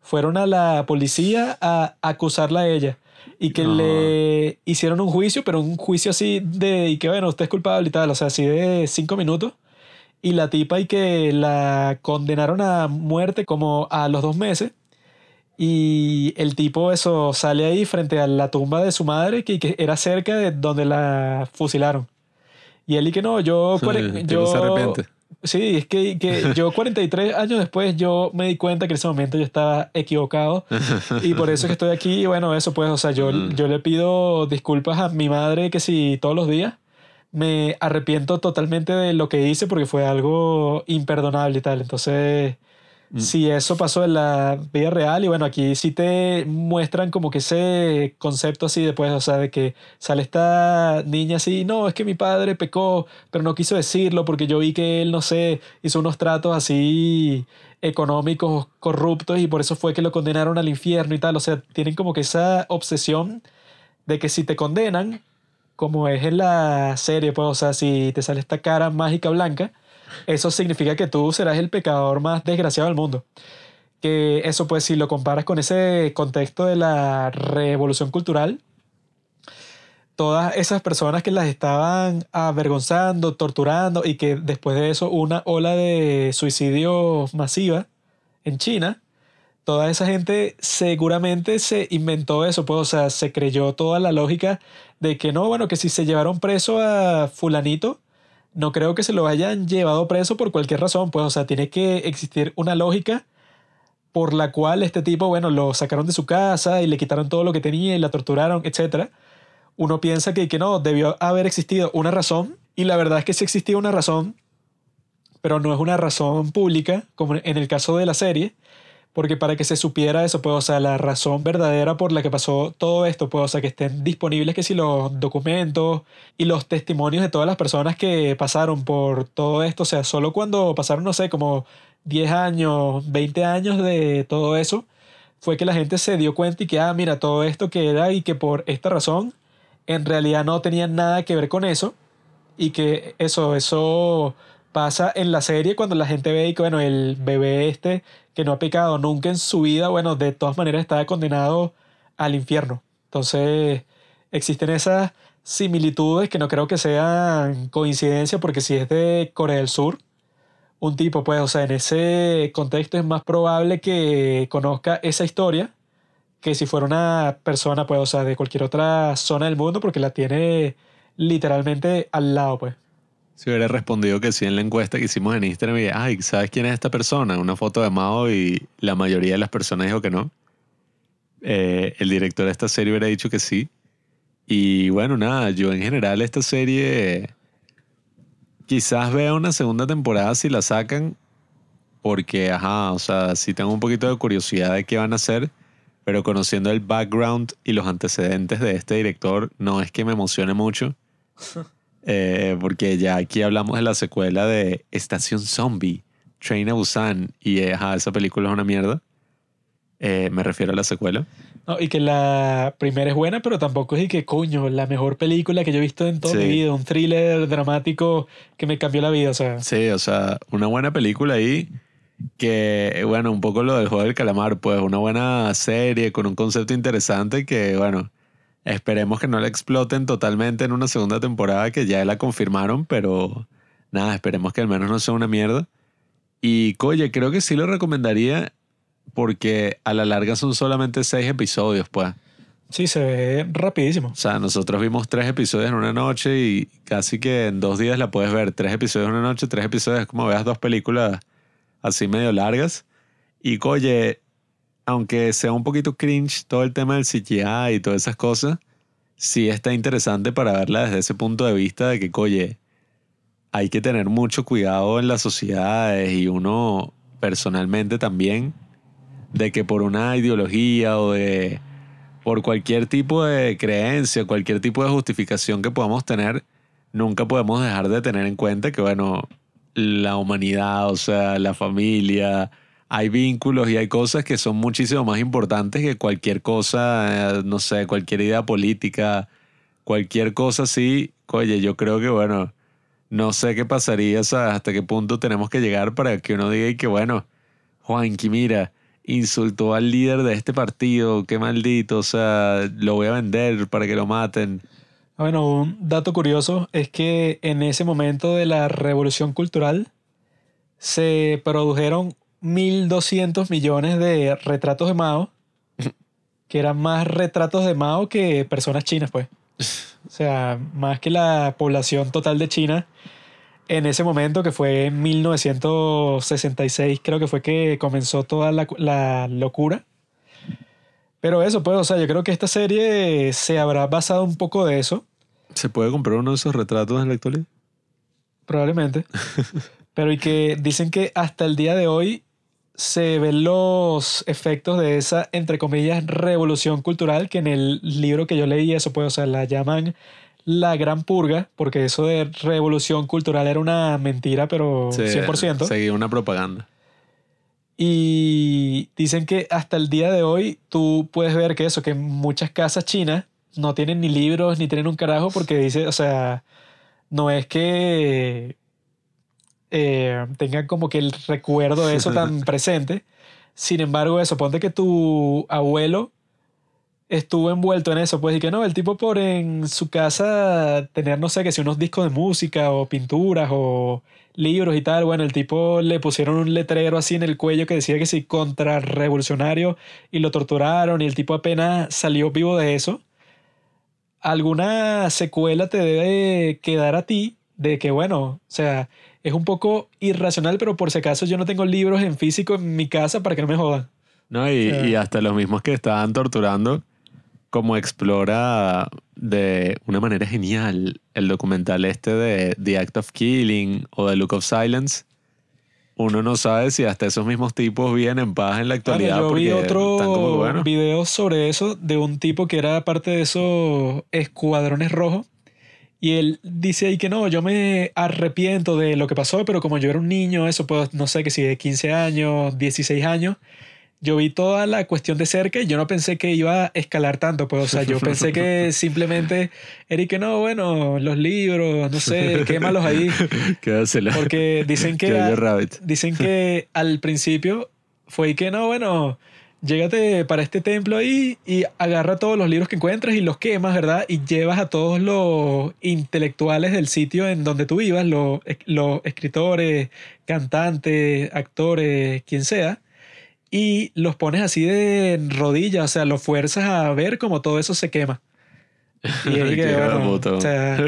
fueron a la policía a acusarla a ella. Y que No. le hicieron un juicio, pero un juicio así de, y que bueno, usted es culpable y tal, o sea, así de cinco minutos. Y la tipa y que la condenaron a muerte como a los dos meses. Y el tipo eso sale ahí frente a la tumba de su madre que, que era cerca de donde la fusilaron. Y él y que no, yo... Sí, yo se arrepiente. Sí, es que, que yo 43 años después yo me di cuenta que en ese momento yo estaba equivocado y por eso es que estoy aquí y bueno, eso pues, o sea, yo, Mm. yo le pido disculpas a mi madre que si todos los días me arrepiento totalmente de lo que hice porque fue algo imperdonable y tal. Entonces, Mm. si eso pasó en la vida real y bueno, aquí sí te muestran como que ese concepto así después, o sea, de que sale esta niña así, no, es que mi padre pecó, pero no quiso decirlo porque yo vi que él, no sé, hizo unos tratos así económicos corruptos y por eso fue que lo condenaron al infierno y tal, o sea, tienen como que esa obsesión de que si te condenan, como es en la serie, pues, o sea, si te sale esta cara mágica blanca, eso significa que tú serás el pecador más desgraciado del mundo. Que eso, pues, si lo comparas con ese contexto de la revolución cultural, todas esas personas que las estaban avergonzando, torturando y que después de eso una ola de suicidio masiva en China, toda esa gente seguramente se inventó eso, pues, o sea, se creyó toda la lógica de que no, bueno, que si se llevaron preso a fulanito, no creo que se lo hayan llevado preso por cualquier razón, pues, o sea, tiene que existir una lógica por la cual este tipo, bueno, lo sacaron de su casa y le quitaron todo lo que tenía y la torturaron, etc. Uno piensa que, que no, debió haber existido una razón y la verdad es que sí existía una razón, pero no es una razón pública, como en el caso de la serie, porque para que se supiera eso, pues, o sea, la razón verdadera por la que pasó todo esto, pues, o sea, que estén disponibles que si los documentos y los testimonios de todas las personas que pasaron por todo esto, o sea, solo cuando pasaron, no sé, como 10 años, 20 años de todo eso, fue que la gente se dio cuenta y que, ah, mira, todo esto que era y que por esta razón, en realidad no tenía nada que ver con eso y que eso, eso pasa en la serie cuando la gente ve que, bueno, el bebé este que no ha pecado nunca en su vida, bueno, de todas maneras está condenado al infierno. Entonces, existen esas similitudes que no creo que sean coincidencia porque si es de Corea del Sur, un tipo, pues, o sea, en ese contexto es más probable que conozca esa historia que si fuera una persona, pues, o sea, de cualquier otra zona del mundo porque la tiene literalmente al lado, pues. Si hubiera respondido que sí en la encuesta que hicimos en Instagram y, ay, ¿sabes quién es esta persona? Una foto de Mao y la mayoría de las personas dijo que no. Eh, el director de esta serie hubiera dicho que sí. Y bueno, nada, yo en general esta serie quizás vea una segunda temporada si la sacan, porque, ajá, o sea, sí tengo un poquito de curiosidad de qué van a hacer, pero conociendo el background y los antecedentes de este director, no es que me emocione mucho. Eh, porque ya aquí hablamos de la secuela de Estación Zombie, Train a Busan, y eh, esa película es una mierda. Eh, me refiero a la secuela. No, y que la primera es buena, pero tampoco es que, coño, la mejor película que yo he visto en toda mi vida, un thriller dramático que me cambió la vida, o sea. Sí, o sea, una buena película ahí que, bueno, un poco lo del juego del calamar, pues una buena serie con un concepto interesante que, bueno, Esperemos que no la exploten totalmente en una segunda temporada que ya la confirmaron, pero nada, esperemos que al menos no sea una mierda. Y coye, creo que sí lo recomendaría porque a la larga son solamente seis episodios, pues. Sí, se ve rapidísimo. O sea, nosotros vimos tres episodios en una noche y casi que en dos días la puedes ver. Tres episodios en una noche, tres episodios, como veas dos películas así medio largas. Y coye, aunque sea un poquito cringe todo el tema del CGI y todas esas cosas, sí está interesante para verla desde ese punto de vista de que, oye, hay que tener mucho cuidado en las sociedades y uno personalmente también, de que por una ideología o de por cualquier tipo de creencia, cualquier tipo de justificación que podamos tener, nunca podemos dejar de tener en cuenta que, bueno, la humanidad, o sea, la familia, hay vínculos y hay cosas que son muchísimo más importantes que cualquier cosa, eh, no sé, cualquier idea política, cualquier cosa así. Oye, yo creo que, bueno, no sé qué pasaría, hasta qué punto tenemos que llegar para que uno diga que, bueno, Juanqui, mira, insultó al líder de este partido, qué maldito, o sea, lo voy a vender para que lo maten. Bueno, un dato curioso es que en ese momento de la revolución cultural se produjeron 1.200 millones de retratos de Mao, que eran más retratos de Mao que personas chinas, pues. O sea, más que la población total de China en ese momento, que fue en 1966, creo que fue que comenzó toda la, la locura. Pero eso, pues, o sea, yo creo que esta serie se habrá basado un poco de eso. ¿Se puede comprar uno de esos retratos en la actualidad? Probablemente. Pero y que dicen que hasta el día de hoy se ven los efectos de esa, entre comillas, revolución cultural que en el libro que yo leí, eso pues, o sea, la llaman la gran purga, porque eso de revolución cultural era una mentira, pero 100%. Seguía una propaganda. Y dicen que hasta el día de hoy tú puedes ver que eso, que muchas casas chinas no tienen ni libros ni tienen un carajo porque dice, o sea, no es que eh, tengan como que el recuerdo de eso tan presente. Sin embargo, eso, ponte que tu abuelo estuvo envuelto en eso, pues, y que no, el tipo por en su casa tener, no sé, que si unos discos de música o pinturas o libros y tal, bueno, el tipo le pusieron un letrero así en el cuello que decía que sí, contrarrevolucionario y lo torturaron y el tipo apenas salió vivo de eso. Alguna secuela te debe quedar a ti de que, bueno, o sea, es un poco irracional, pero por si acaso yo no tengo libros en físico en mi casa para que no me jodan. No, y, hasta los mismos que estaban torturando, como explora de una manera genial el documental este de The Act of Killing o The Look of Silence. Uno no sabe si hasta esos mismos tipos viven en paz en la actualidad Claro, yo vi porque están como otro buenos. video sobre eso de un tipo que era parte de esos escuadrones rojos. Y él dice ahí que no, yo me arrepiento de lo que pasó, pero como yo era un niño, eso pues no sé, que si de 15 años, 16 años, yo vi toda la cuestión de cerca y yo no pensé que iba a escalar tanto, pues, o sea, yo pensé que simplemente era y que no, bueno, los libros, no sé, quémalos ahí, Quédasela. porque dicen que... Rabbit. Dicen que al principio fue y que no, bueno, llégate para este templo ahí y agarra todos los libros que encuentres y los quemas, ¿verdad? Y llevas a todos los intelectuales del sitio en donde tú vivas, los, los escritores, cantantes, actores, quien sea, y los pones así de rodillas, o sea, los fuerzas a ver como todo eso se quema. Y es que, bueno, o sea,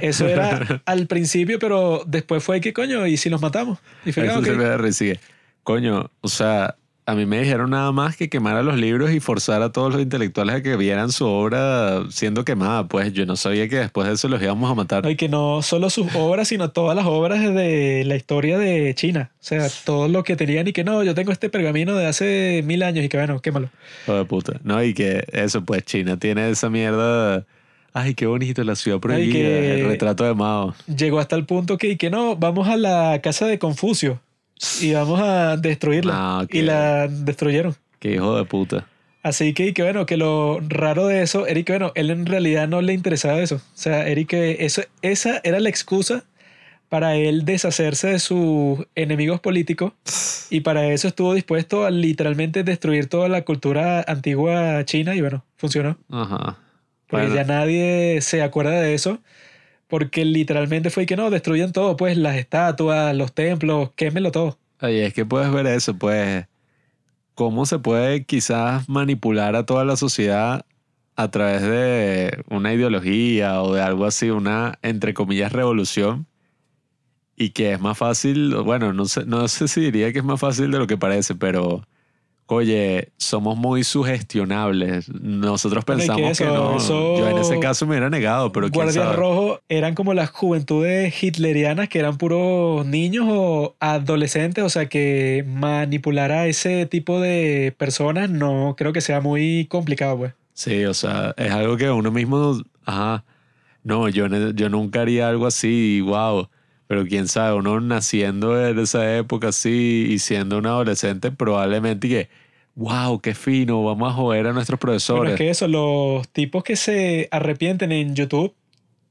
eso era al principio, pero después fue que coño, ¿y si los matamos? Y fue, ah, Eso ok. se me. Coño, o sea, a mí me dijeron nada más que quemara los libros y forzar a todos los intelectuales a que vieran su obra siendo quemada. Pues yo no sabía que después de eso los íbamos a matar. Y que no solo sus obras, sino todas las obras de la historia de China. O sea, todo lo que tenían y que no, yo tengo este pergamino de hace mil años y que bueno, quémalo. De puta. No, y que eso, pues China tiene esa mierda. Ay, qué bonito, la ciudad prohibida, que- el retrato de Mao. Llegó hasta el punto que, y que no, vamos a la casa de Confucio y vamos a destruirla. No, que- Y la destruyeron. Qué hijo de puta. Así que, y que bueno, que lo raro de eso, Eric, bueno, él en realidad no le interesaba eso. O sea, Eric, eh, eso, esa era la excusa para él deshacerse de sus enemigos políticos y para eso estuvo dispuesto a literalmente destruir toda la cultura antigua china y bueno, funcionó. Ajá. Porque Bueno, ya nadie se acuerda de eso porque literalmente fue que no, destruyan todo, pues las estatuas, los templos, quémelo todo. Oye, es que puedes ver eso, pues, cómo se puede quizás manipular a toda la sociedad a través de una ideología o de algo así, una, entre comillas, revolución, y que es más fácil, bueno, no sé, no sé si diría que es más fácil de lo que parece, pero, oye, somos muy sugestionables. Nosotros que pensamos que, no, eso- yo en ese caso me hubiera negado, pero quién Guardias sabe. Rojos eran como las juventudes hitlerianas que eran puros niños o adolescentes, o sea que manipular a ese tipo de personas no creo que sea muy complicado, pues. Sí, o sea, es algo que uno mismo, ajá, no, yo, yo nunca haría algo así, wow, pero quién sabe, uno naciendo en esa época así y siendo un adolescente, probablemente que, wow, qué fino, vamos a joder a nuestros profesores. es que eso, los tipos que se arrepienten en YouTube,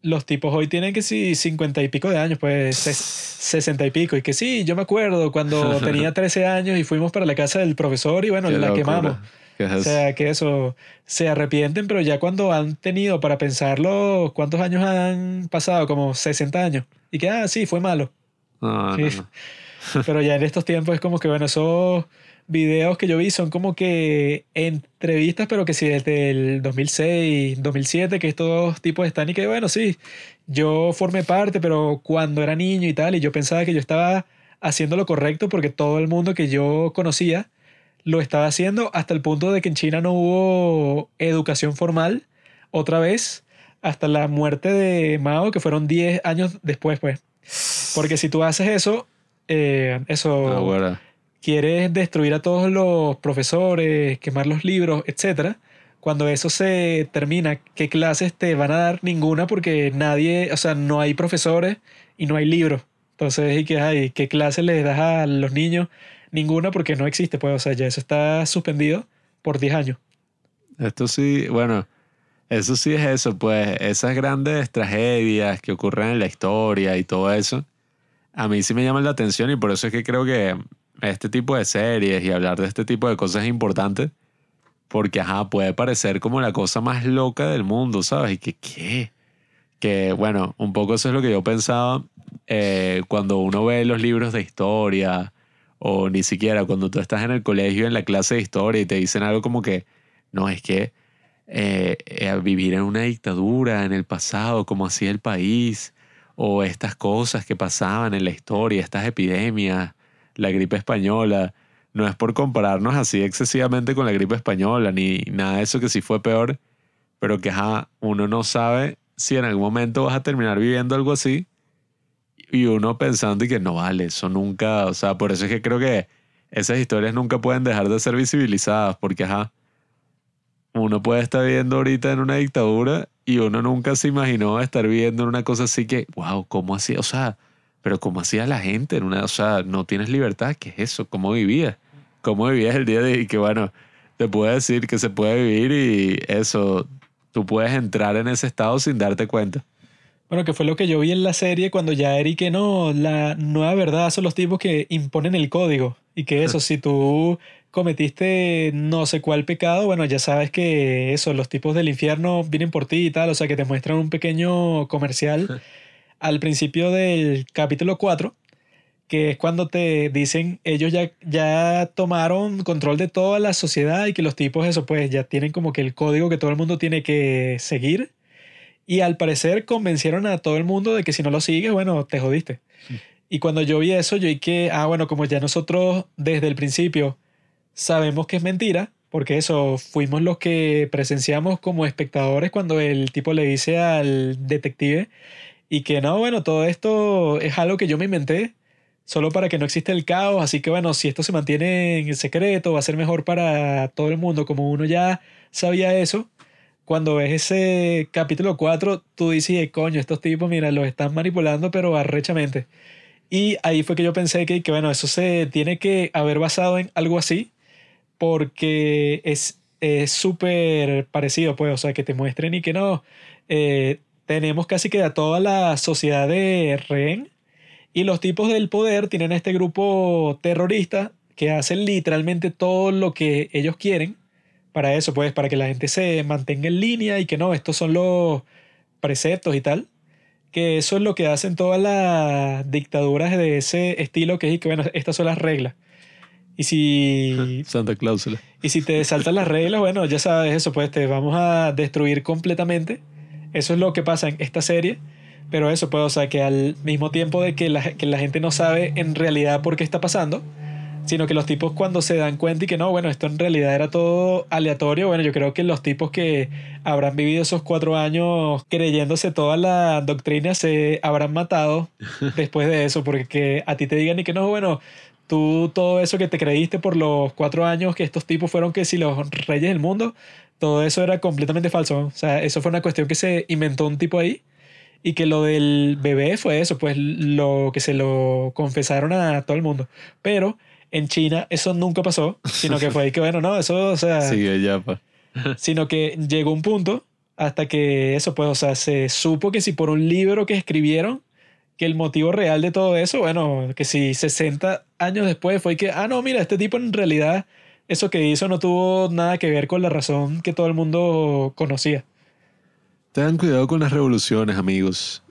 los tipos hoy tienen que sí, cincuenta y pico de años, pues ses- sesenta y pico, y que sí, yo me acuerdo cuando tenía 13 años y fuimos para la casa del profesor y bueno, Qué la locura. quemamos. ¿Qué es O sea, que eso, se arrepienten, pero ya cuando han tenido para pensarlo, ¿cuántos años han pasado? Como 60 años. Y que, ah, sí, fue malo. No, no, sí. no. Pero ya en estos tiempos es como que, bueno, esos videos que yo vi son como que entrevistas, pero que sí, desde el 2006, 2007, que estos tipos están y que, bueno, sí, yo formé parte, pero cuando era niño y tal, y yo pensaba que yo estaba haciendo lo correcto porque todo el mundo que yo conocía lo estaba haciendo hasta el punto de que en China no hubo educación formal otra vez hasta la muerte de Mao, que fueron 10 años después, pues. Porque si tú haces eso, eh, eso Ah, bueno. quieres destruir a todos los profesores, quemar los libros, etcétera. Cuando eso se termina, ¿qué clases te van a dar? Ninguna, porque nadie, o sea, no hay profesores y no hay libros. Entonces, ¿y qué hay? ¿Qué clases les das a los niños? Ninguna, porque no existe, pues, o sea, ya eso está suspendido por 10 años. Esto sí, bueno, eso sí es eso, pues esas grandes tragedias que ocurren en la historia y todo eso, a mí sí me llaman la atención y por eso es que creo que este tipo de series y hablar de este tipo de cosas es importante, Porque, ajá, puede parecer como la cosa más loca del mundo, ¿sabes? Y que, ¿qué? Que, bueno, un poco eso es lo que yo pensaba eh, cuando uno ve los libros de historia o ni siquiera cuando tú estás en el colegio en la clase de historia y te dicen algo como que, no, es que eh, eh, vivir en una dictadura en el pasado, como hacía el país, o estas cosas que pasaban en la historia, estas epidemias, la gripe española, no es por compararnos así excesivamente con la gripe española, ni nada de eso que sí fue peor, pero que uno no sabe si en algún momento vas a terminar viviendo algo así y uno pensando y que no vale, eso nunca, o sea, por eso es que creo que esas historias nunca pueden dejar de ser visibilizadas, porque ajá, uno puede estar viviendo ahorita en una dictadura y uno nunca se imaginó estar viviendo en una cosa así que, wow, ¿cómo hacía? O sea, pero ¿cómo hacía la gente en una, o sea, no tienes libertad? ¿Qué es eso? ¿Cómo vivías? ¿Cómo vivías el día de y que bueno, te puedo decir que se puede vivir y eso, tú puedes entrar en ese estado sin darte cuenta. Bueno, que fue lo que yo vi en la serie cuando ya Eric que no, la nueva verdad son los tipos que imponen el código. Y que eso, si tú cometiste no sé cuál pecado, bueno, ya sabes que eso, los tipos del infierno vienen por ti y tal, o sea que te muestran un pequeño comercial al principio del capítulo 4, que es cuando te dicen ellos ya, ya tomaron control de toda la sociedad y que los tipos eso pues ya tienen como que el código que todo el mundo tiene que seguir y al parecer convencieron a todo el mundo de que si no lo sigues, bueno, te jodiste. Y cuando yo vi eso, yo que, ah, bueno, como ya nosotros desde el principio sabemos que es mentira, porque eso, fuimos los que presenciamos como espectadores cuando el tipo le dice al detective y que no, bueno, todo esto es algo que yo me inventé solo para que no exista el caos, así que bueno, si esto se mantiene en secreto, va a ser mejor para todo el mundo, como uno ya sabía eso, cuando ves ese capítulo 4, tú dices, coño, estos tipos, mira, los están manipulando, pero arrechamente. Y ahí fue que yo pensé que, que bueno, eso se tiene que haber basado en algo así, porque es súper parecido, pues, o sea, que te muestren y que no, eh, tenemos casi que a toda la sociedad de rehén y los tipos del poder tienen este grupo terrorista que hacen literalmente todo lo que ellos quieren para eso, pues, para que la gente se mantenga en línea y que no, estos son los preceptos y tal. Que eso es lo que hacen todas las dictaduras de ese estilo, que es que, bueno, estas son las reglas. Y si. Santa Cláusula. Y si te saltan las reglas, bueno, ya sabes eso, pues te vamos a destruir completamente. Eso es lo que pasa en esta serie. Pero eso, pues, o sea, que al mismo tiempo de que la, que la gente no sabe en realidad por qué está pasando, sino que los tipos cuando se dan cuenta y que no, bueno, esto en realidad era todo aleatorio, bueno, yo creo que los tipos que habrán vivido esos cuatro años creyéndose toda la doctrina se habrán matado después de eso, porque que a ti te digan y que no, bueno, tú todo eso que te creíste por los cuatro años que estos tipos fueron que si los reyes del mundo, todo eso era completamente falso. O sea, eso fue una cuestión que se inventó un tipo ahí. Y que lo del bebé fue eso, pues lo que se lo confesaron a todo el mundo. Pero en China eso nunca pasó, sino que fue que, bueno, no, eso, o sea... Sigue ya, pa. sino que llegó un punto hasta que eso, pues, o sea, se supo que si por un libro que escribieron, que el motivo real de todo eso, bueno, que si 60 años después fue que, ah, no, mira, este tipo en realidad, eso que hizo no tuvo nada que ver con la razón que todo el mundo conocía. Tengan cuidado con las revoluciones, amigos.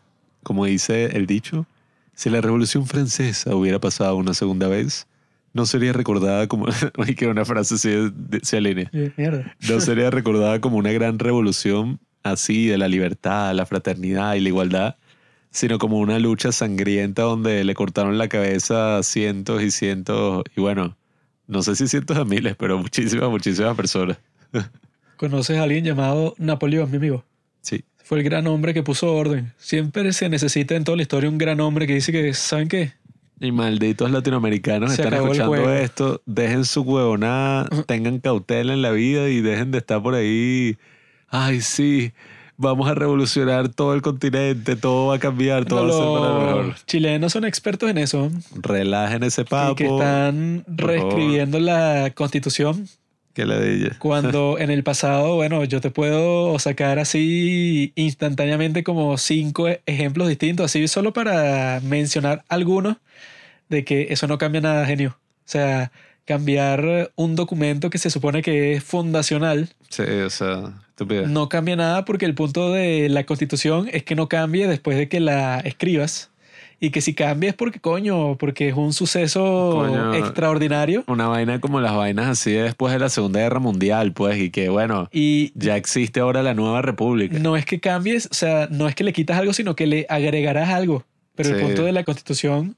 Como dice el dicho, si la revolución francesa hubiera pasado una segunda vez, no sería recordada como. que una frase así. No sería recordada como una gran revolución así de la libertad, la fraternidad y la igualdad, sino como una lucha sangrienta donde le cortaron la cabeza a cientos y cientos, y bueno, no sé si cientos de miles, pero muchísimas, muchísimas personas. ¿Conoces a alguien llamado Napoleón, mi amigo? Sí. Fue el gran hombre que puso orden. Siempre se necesita en toda la historia un gran hombre que dice que, ¿saben qué? Y malditos latinoamericanos están escuchando esto. Dejen su huevonada, tengan cautela en la vida y dejen de estar por ahí. Ay, sí, vamos a revolucionar todo el continente, todo va a cambiar, todo va a ser para mejor. chilenos son expertos en eso. Relajen ese papo. Y que están reescribiendo la constitución. Que la de ella. Cuando en el pasado, bueno, yo te puedo sacar así instantáneamente como cinco ejemplos distintos, así solo para mencionar algunos de que eso no cambia nada, genio. O sea, cambiar un documento que se supone que es fundacional Sí, o sea, no cambia nada porque el punto de la constitución es que no cambie después de que la escribas. Y que si cambia es porque, coño, porque es un suceso Coño. extraordinario. Una vaina como las vainas así de después de la Segunda Guerra Mundial, pues, y que bueno, Y ya existe ahora la nueva república. no es que cambies, o sea, no es que le quitas algo, sino que le agregarás algo. Pero el punto de la constitución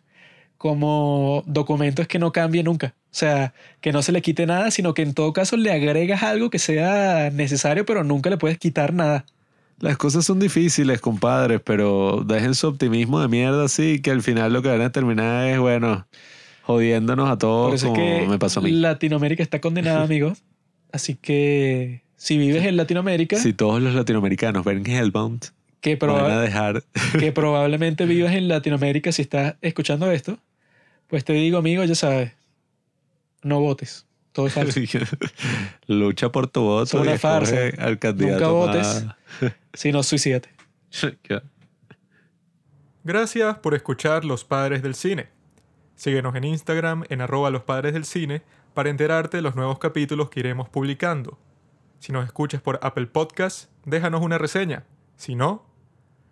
como documento es que no cambie nunca. O sea, que no se le quite nada, sino que en todo caso le agregas algo que sea necesario, pero nunca le puedes quitar nada. Las cosas son difíciles, compadres, pero dejen su optimismo de mierda así, que al final lo que van a terminar es, bueno, jodiéndonos a Por todos eso como es que me pasó a mí. Latinoamérica está condenada, amigo. Así que si vives en Latinoamérica, Si todos los latinoamericanos ven Hellbound, que, van a dejar... que probablemente vivas en Latinoamérica si estás escuchando esto, pues te digo, amigo, ya sabes, no votes. Todo es falso. Lucha por tu voto. Es una farsa. Al candidato Nunca votes. si no, suicídate. Gracias por escuchar Los Padres del Cine. Síguenos en Instagram en arroba los padres del cine para enterarte de los nuevos capítulos que iremos publicando. Si nos escuchas por Apple Podcast, déjanos una reseña. Si no,